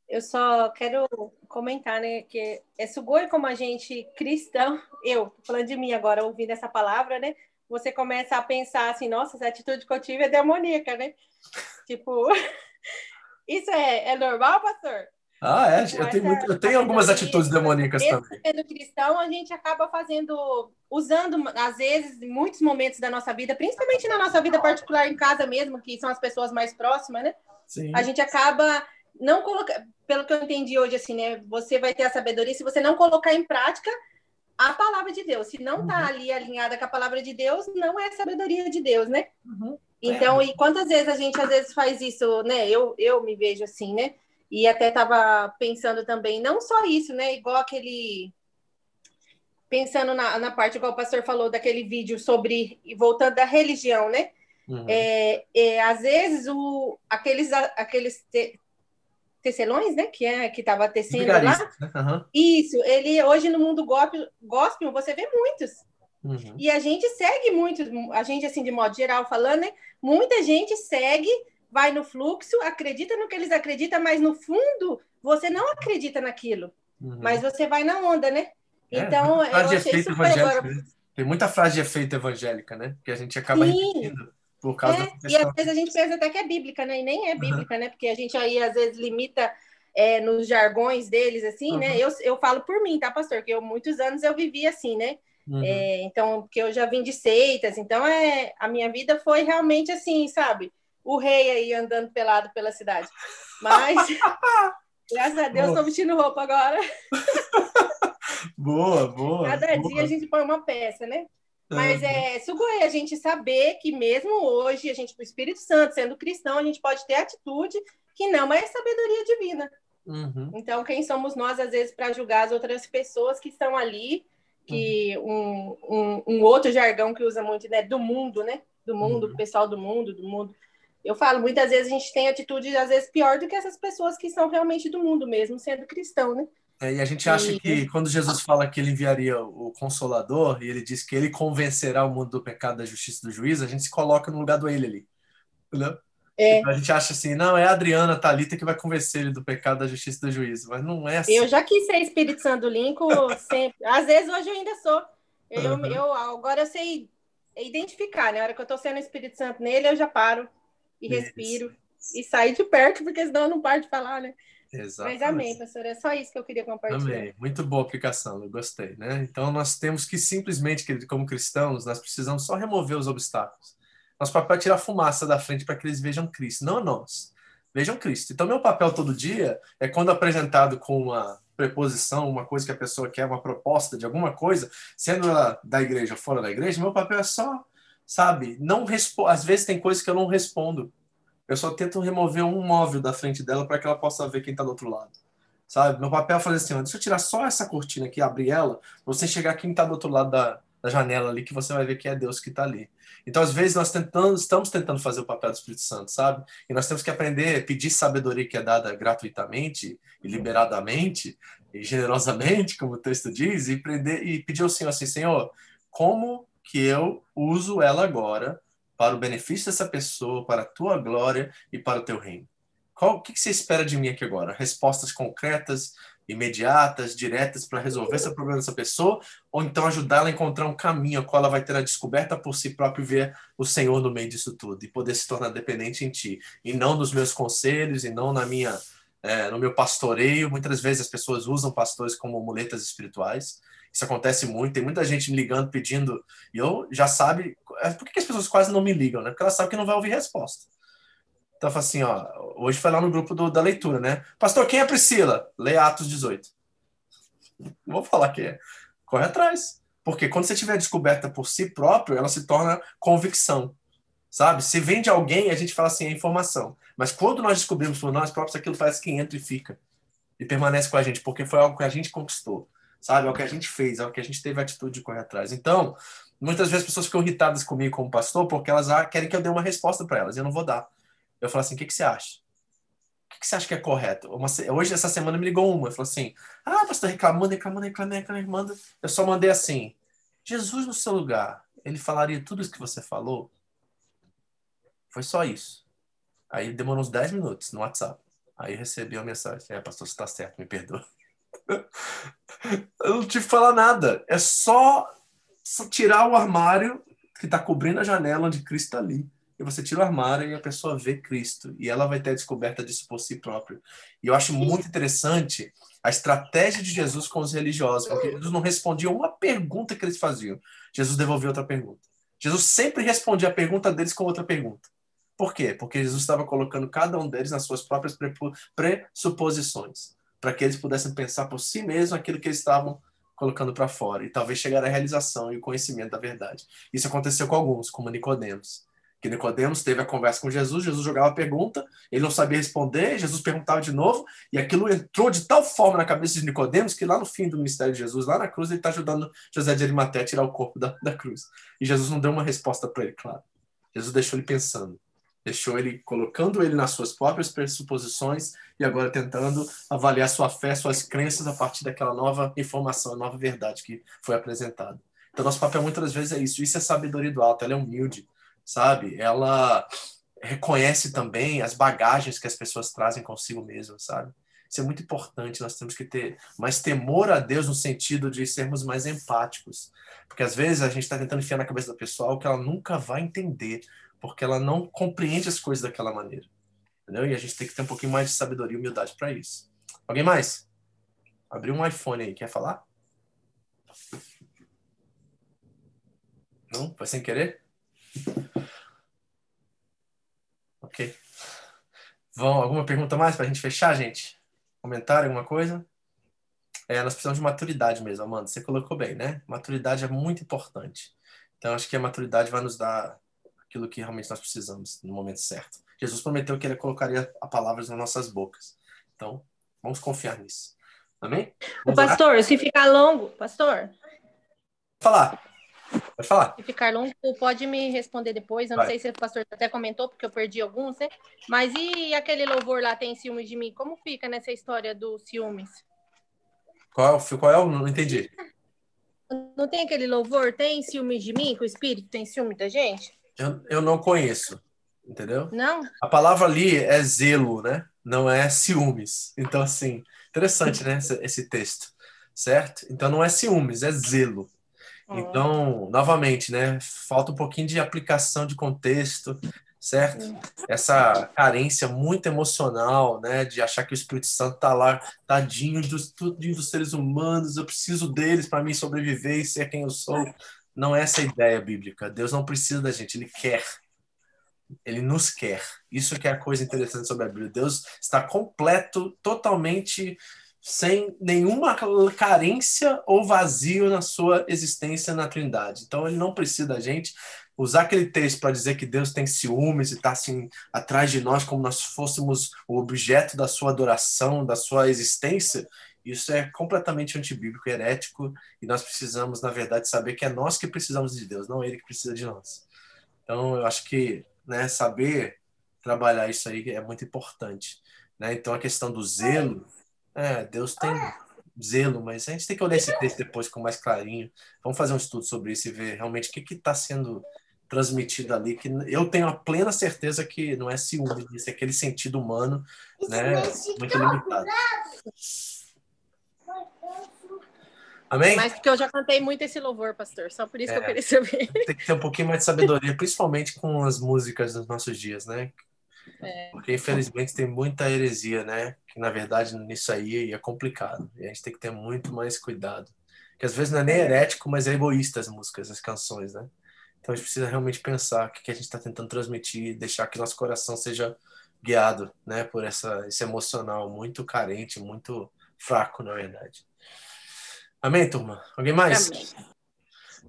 Eu só quero comentar, né, que é sugoi como a gente cristão, (laughs) eu, falando de mim agora, ouvindo essa palavra, né, você começa a pensar assim, nossa, essa atitude que eu tive é demoníaca, né? (laughs) tipo, (laughs) isso é, é normal, pastor? Ah, é, eu tenho, muito, eu tenho algumas atitudes demoníacas também. Sendo cristão, a gente acaba fazendo, usando, às vezes, em muitos momentos da nossa vida, principalmente na nossa vida particular em casa mesmo, que são as pessoas mais próximas, né? Sim. A gente acaba não colocar, pelo que eu entendi hoje, assim, né? Você vai ter a sabedoria se você não colocar em prática a palavra de Deus. Se não está uhum. ali alinhada com a palavra de Deus, não é sabedoria de Deus, né? Uhum. Então, é. e quantas vezes a gente às vezes faz isso, né? Eu, eu me vejo assim, né? E até estava pensando também, não só isso, né? Igual aquele. Pensando na, na parte, igual o pastor falou, daquele vídeo sobre. Voltando da religião, né? Uhum. É, é, às vezes, o, aqueles, aqueles te, tecelões, né? Que é que estava tecendo lá. Né? Uhum. Isso, ele hoje no mundo gospel, gospel você vê muitos. Uhum. E a gente segue muito, a gente, assim, de modo geral falando, né? Muita gente segue vai no fluxo, acredita no que eles acreditam, mas no fundo você não acredita naquilo. Uhum. Mas você vai na onda, né? É, então, eu achei super agora. Né? Tem muita frase de efeito evangélica, né? Que a gente acaba Sim. repetindo por causa é, E às vezes a gente pensa até que é bíblica, né? E nem é bíblica, uhum. né? Porque a gente aí às vezes limita é, nos jargões deles, assim, né? uhum. né? Eu, eu falo por mim, tá, pastor? Que eu muitos anos eu vivi assim, né? Uhum. É, então, porque eu já vim de seitas, então é, a minha vida foi realmente assim, sabe? O rei aí andando pelado pela cidade. Mas, (laughs) graças a Deus, estou vestindo roupa agora. (laughs) boa, boa. Cada boa. dia a gente põe uma peça, né? Mas é sugoi a gente saber que mesmo hoje, a gente, o Espírito Santo, sendo cristão, a gente pode ter atitude que não é sabedoria divina. Uhum. Então, quem somos nós, às vezes, para julgar as outras pessoas que estão ali, que uhum. um, um, um, outro jargão que usa muito, né, do mundo, né? Do mundo, uhum. pessoal do mundo, do mundo eu falo, muitas vezes a gente tem atitude, às vezes, pior do que essas pessoas que são realmente do mundo mesmo, sendo cristão, né? É, e a gente acha e... que quando Jesus fala que ele enviaria o Consolador, e ele diz que ele convencerá o mundo do pecado, da justiça e do juízo, a gente se coloca no lugar do ele ali. Entendeu? É. Então a gente acha assim, não, é a Adriana Talita que vai convencer ele do pecado, da justiça e do juízo, mas não é assim. Eu já quis ser Espírito Santo do Lincoln (laughs) sempre. Às vezes hoje eu ainda sou. Eu, uhum. eu, agora eu sei identificar, né? Na hora que eu tô sendo Espírito Santo nele, eu já paro e respiro e sair de perto, porque senão eu não paro de falar, né? Exatamente. Mas amém, pastor. É só isso que eu queria compartilhar. Amém. Muito boa aplicação, eu gostei, né? Então nós temos que simplesmente, como cristãos, nós precisamos só remover os obstáculos. Nosso papel é tirar a fumaça da frente para que eles vejam Cristo, não nós. Vejam Cristo. Então, meu papel todo dia é quando apresentado com uma preposição, uma coisa que a pessoa quer, uma proposta de alguma coisa, sendo ela da igreja ou fora da igreja, meu papel é só sabe? Não respo... Às vezes tem coisas que eu não respondo. Eu só tento remover um móvel da frente dela para que ela possa ver quem está do outro lado. Sabe? Meu papel é fazer assim: deixa eu tirar só essa cortina aqui, abrir ela, você chegar quem está do outro lado da, da janela ali, que você vai ver que é Deus que está ali. Então, às vezes, nós tentando, estamos tentando fazer o papel do Espírito Santo, sabe? E nós temos que aprender, pedir sabedoria que é dada gratuitamente e liberadamente e generosamente, como o texto diz, e, prender, e pedir ao Senhor assim: Senhor, como que eu uso ela agora para o benefício dessa pessoa, para a tua glória e para o teu reino. Qual, o que, você espera de mim aqui agora? Respostas concretas, imediatas, diretas para resolver esse problema dessa pessoa, ou então ajudá-la a encontrar um caminho a qual ela vai ter a descoberta por si própria e ver o Senhor no meio disso tudo e poder se tornar dependente em Ti e não nos meus conselhos e não na minha é, no meu pastoreio. Muitas vezes as pessoas usam pastores como muletas espirituais isso acontece muito, tem muita gente me ligando pedindo, e eu já sabe. É, por que as pessoas quase não me ligam, né? Porque elas sabem que não vai ouvir resposta. Então, eu assim, ó, hoje foi lá no grupo do, da leitura, né? Pastor, quem é Priscila? Lê Atos 18. Não vou falar quem é. Corre atrás. Porque quando você tiver descoberta por si próprio, ela se torna convicção. Sabe? Se vem de alguém, a gente fala assim, é informação. Mas quando nós descobrimos por nós próprios, aquilo parece que entra e fica. E permanece com a gente, porque foi algo que a gente conquistou sabe? É o que a gente fez, é o que a gente teve a atitude de correr atrás. Então, muitas vezes as pessoas ficam irritadas comigo como pastor porque elas querem que eu dê uma resposta para elas, e eu não vou dar. Eu falo assim, o que, que você acha? O que, que você acha que é correto? Uma, hoje, essa semana, me ligou uma. Falou assim, ah, tá reclamando, reclamando, reclamando, reclamando. Eu só mandei assim, Jesus no seu lugar, ele falaria tudo isso que você falou? Foi só isso. Aí demorou uns 10 minutos no WhatsApp. Aí recebi uma mensagem. É, pastor, você tá certo, me perdoa. Eu não que falar nada. É só, só tirar o armário que está cobrindo a janela onde Cristo está ali. E você tira o armário e a pessoa vê Cristo. E ela vai ter a descoberta disso por si própria. E eu acho muito interessante a estratégia de Jesus com os religiosos, porque Jesus não respondia uma pergunta que eles faziam. Jesus devolvia outra pergunta. Jesus sempre respondia a pergunta deles com outra pergunta. Por quê? Porque Jesus estava colocando cada um deles nas suas próprias pressuposições, para que eles pudessem pensar por si mesmos aquilo que eles estavam colocando para fora e talvez chegar à realização e o conhecimento da verdade. Isso aconteceu com alguns, como Nicodemos. Que Nicodemos teve a conversa com Jesus, Jesus jogava a pergunta, ele não sabia responder, Jesus perguntava de novo, e aquilo entrou de tal forma na cabeça de Nicodemos que lá no fim do ministério de Jesus, lá na cruz, ele está ajudando José de Arimaté a tirar o corpo da, da cruz. E Jesus não deu uma resposta para ele, claro. Jesus deixou ele pensando deixou ele colocando ele nas suas próprias pressuposições e agora tentando avaliar sua fé, suas crenças a partir daquela nova informação, nova verdade que foi apresentada. Então, nosso papel muitas vezes é isso. Isso é sabedoria do alto, ela é humilde, sabe? Ela reconhece também as bagagens que as pessoas trazem consigo mesmas, sabe? Isso é muito importante. Nós temos que ter mais temor a Deus no sentido de sermos mais empáticos. Porque às vezes a gente está tentando enfiar na cabeça da pessoa o que ela nunca vai entender porque ela não compreende as coisas daquela maneira. Entendeu? E a gente tem que ter um pouquinho mais de sabedoria e humildade para isso. Alguém mais? Abriu um iPhone aí, quer falar? Não? Foi sem querer? Ok. Vão, alguma pergunta mais para a gente fechar, gente? Comentário, alguma coisa? É, nós precisamos de maturidade mesmo, Amanda. Você colocou bem, né? Maturidade é muito importante. Então, acho que a maturidade vai nos dar aquilo que realmente nós precisamos no momento certo. Jesus prometeu que ele colocaria a palavras nas nossas bocas. Então, vamos confiar nisso. Amém? Vamos o pastor, orar? se ficar longo, pastor. Falar. Pode falar. Se ficar longo, pode me responder depois. Eu não Vai. sei se o pastor até comentou, porque eu perdi alguns, né? Mas e aquele louvor lá, tem ciúmes de mim? Como fica nessa história dos ciúmes? Qual, qual é o? Não entendi. Não tem aquele louvor? Tem ciúmes de mim? Que o Espírito tem ciúme da gente? Eu, eu não conheço, entendeu? Não. A palavra ali é zelo, né? Não é ciúmes. Então, assim, interessante, né? Esse, esse texto, certo? Então, não é ciúmes, é zelo. Então, novamente, né? Falta um pouquinho de aplicação de contexto, certo? Essa carência muito emocional, né? De achar que o Espírito Santo tá lá, tadinho dos, tadinho dos seres humanos, eu preciso deles para mim sobreviver e ser quem eu sou. Não é essa a ideia bíblica. Deus não precisa da gente, ele quer. Ele nos quer. Isso que é a coisa interessante sobre a Bíblia. Deus está completo, totalmente sem nenhuma carência ou vazio na sua existência na Trindade. Então ele não precisa da gente usar aquele texto para dizer que Deus tem ciúmes e está assim atrás de nós como nós fôssemos o objeto da sua adoração, da sua existência. Isso é completamente antibíblico, herético, e nós precisamos, na verdade, saber que é nós que precisamos de Deus, não ele que precisa de nós. Então, eu acho que né, saber trabalhar isso aí é muito importante. Né? Então, a questão do zelo, é, Deus tem zelo, mas a gente tem que olhar esse texto depois com mais clarinho. Vamos fazer um estudo sobre isso e ver realmente o que está sendo transmitido ali, que eu tenho a plena certeza que não é ciúme, isso é aquele sentido humano, né, muito limitado. Amém? Mas porque eu já cantei muito esse louvor, pastor. Só por isso é, que eu é. queria saber. (laughs) Tem que ter um pouquinho mais de sabedoria, principalmente com as músicas dos nossos dias, né? É. Porque infelizmente tem muita heresia, né? Que na verdade nisso aí é complicado. E a gente tem que ter muito mais cuidado. Que às vezes não é nem herético, mas é egoísta as músicas, as canções, né? Então a gente precisa realmente pensar o que a gente está tentando transmitir, deixar que nosso coração seja guiado, né? Por essa, esse emocional muito carente, muito fraco, na verdade. Amém, turma? Alguém mais? Amém.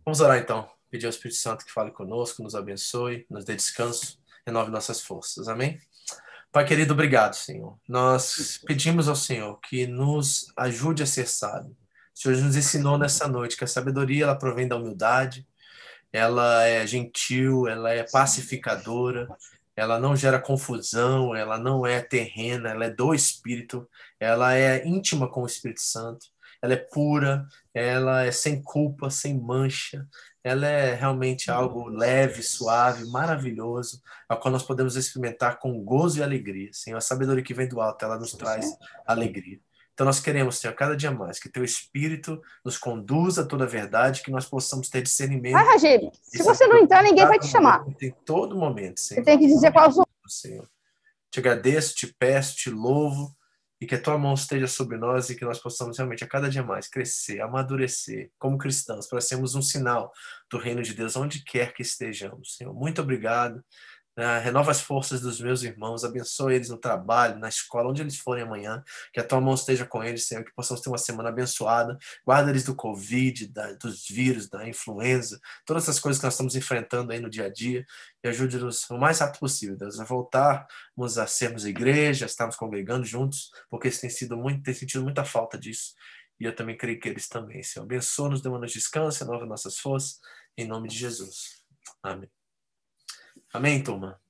Vamos orar então. Pedir ao Espírito Santo que fale conosco, nos abençoe, nos dê descanso, renove nossas forças. Amém? Pai querido, obrigado, Senhor. Nós pedimos ao Senhor que nos ajude a ser sábio. O Senhor nos ensinou nessa noite que a sabedoria ela provém da humildade, ela é gentil, ela é pacificadora, ela não gera confusão, ela não é terrena, ela é do Espírito, ela é íntima com o Espírito Santo, ela é pura, ela é sem culpa, sem mancha, ela é realmente algo leve, suave, maravilhoso, a qual nós podemos experimentar com gozo e alegria. Senhor, a sabedoria que vem do alto, ela nos traz alegria. Então nós queremos, Senhor, cada dia mais, que teu Espírito nos conduza a toda a verdade, que nós possamos ter discernimento. Vai, Ragírio, se você não entrar, ninguém vai te chamar. Em todo momento, Senhor. Você tem que dizer qual os Senhor. Te agradeço, te peço, te louvo, e que a tua mão esteja sobre nós e que nós possamos realmente a cada dia mais crescer, amadurecer como cristãos, para sermos um sinal do reino de Deus onde quer que estejamos. Senhor, muito obrigado. Uh, renova as forças dos meus irmãos, abençoa eles no trabalho, na escola, onde eles forem amanhã, que a tua mão esteja com eles, Senhor, que possamos ter uma semana abençoada, guarda eles do Covid, da, dos vírus, da influenza, todas essas coisas que nós estamos enfrentando aí no dia a dia, e ajude-nos o mais rápido possível, Deus, a voltarmos a sermos igreja, a estarmos congregando juntos, porque eles têm sido muito, têm sentido muita falta disso, e eu também creio que eles também, Senhor. Abençoa-nos, dê-nos descanso, renova nossas forças, em nome de Jesus. Amém. Amém, turma?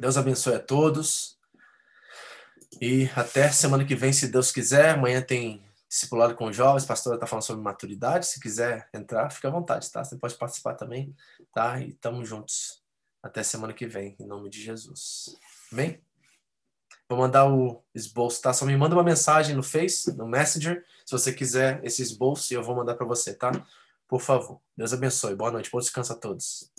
Deus abençoe a todos. E até semana que vem, se Deus quiser. Amanhã tem discipulado com jovens. A pastora está falando sobre maturidade. Se quiser entrar, fica à vontade, tá? Você pode participar também, tá? E estamos juntos. Até semana que vem, em nome de Jesus. Amém? Vou mandar o esboço, tá? Só me manda uma mensagem no Face, no Messenger, se você quiser esse esboço e eu vou mandar para você, tá? Por favor. Deus abençoe. Boa noite. Bom descanso a todos.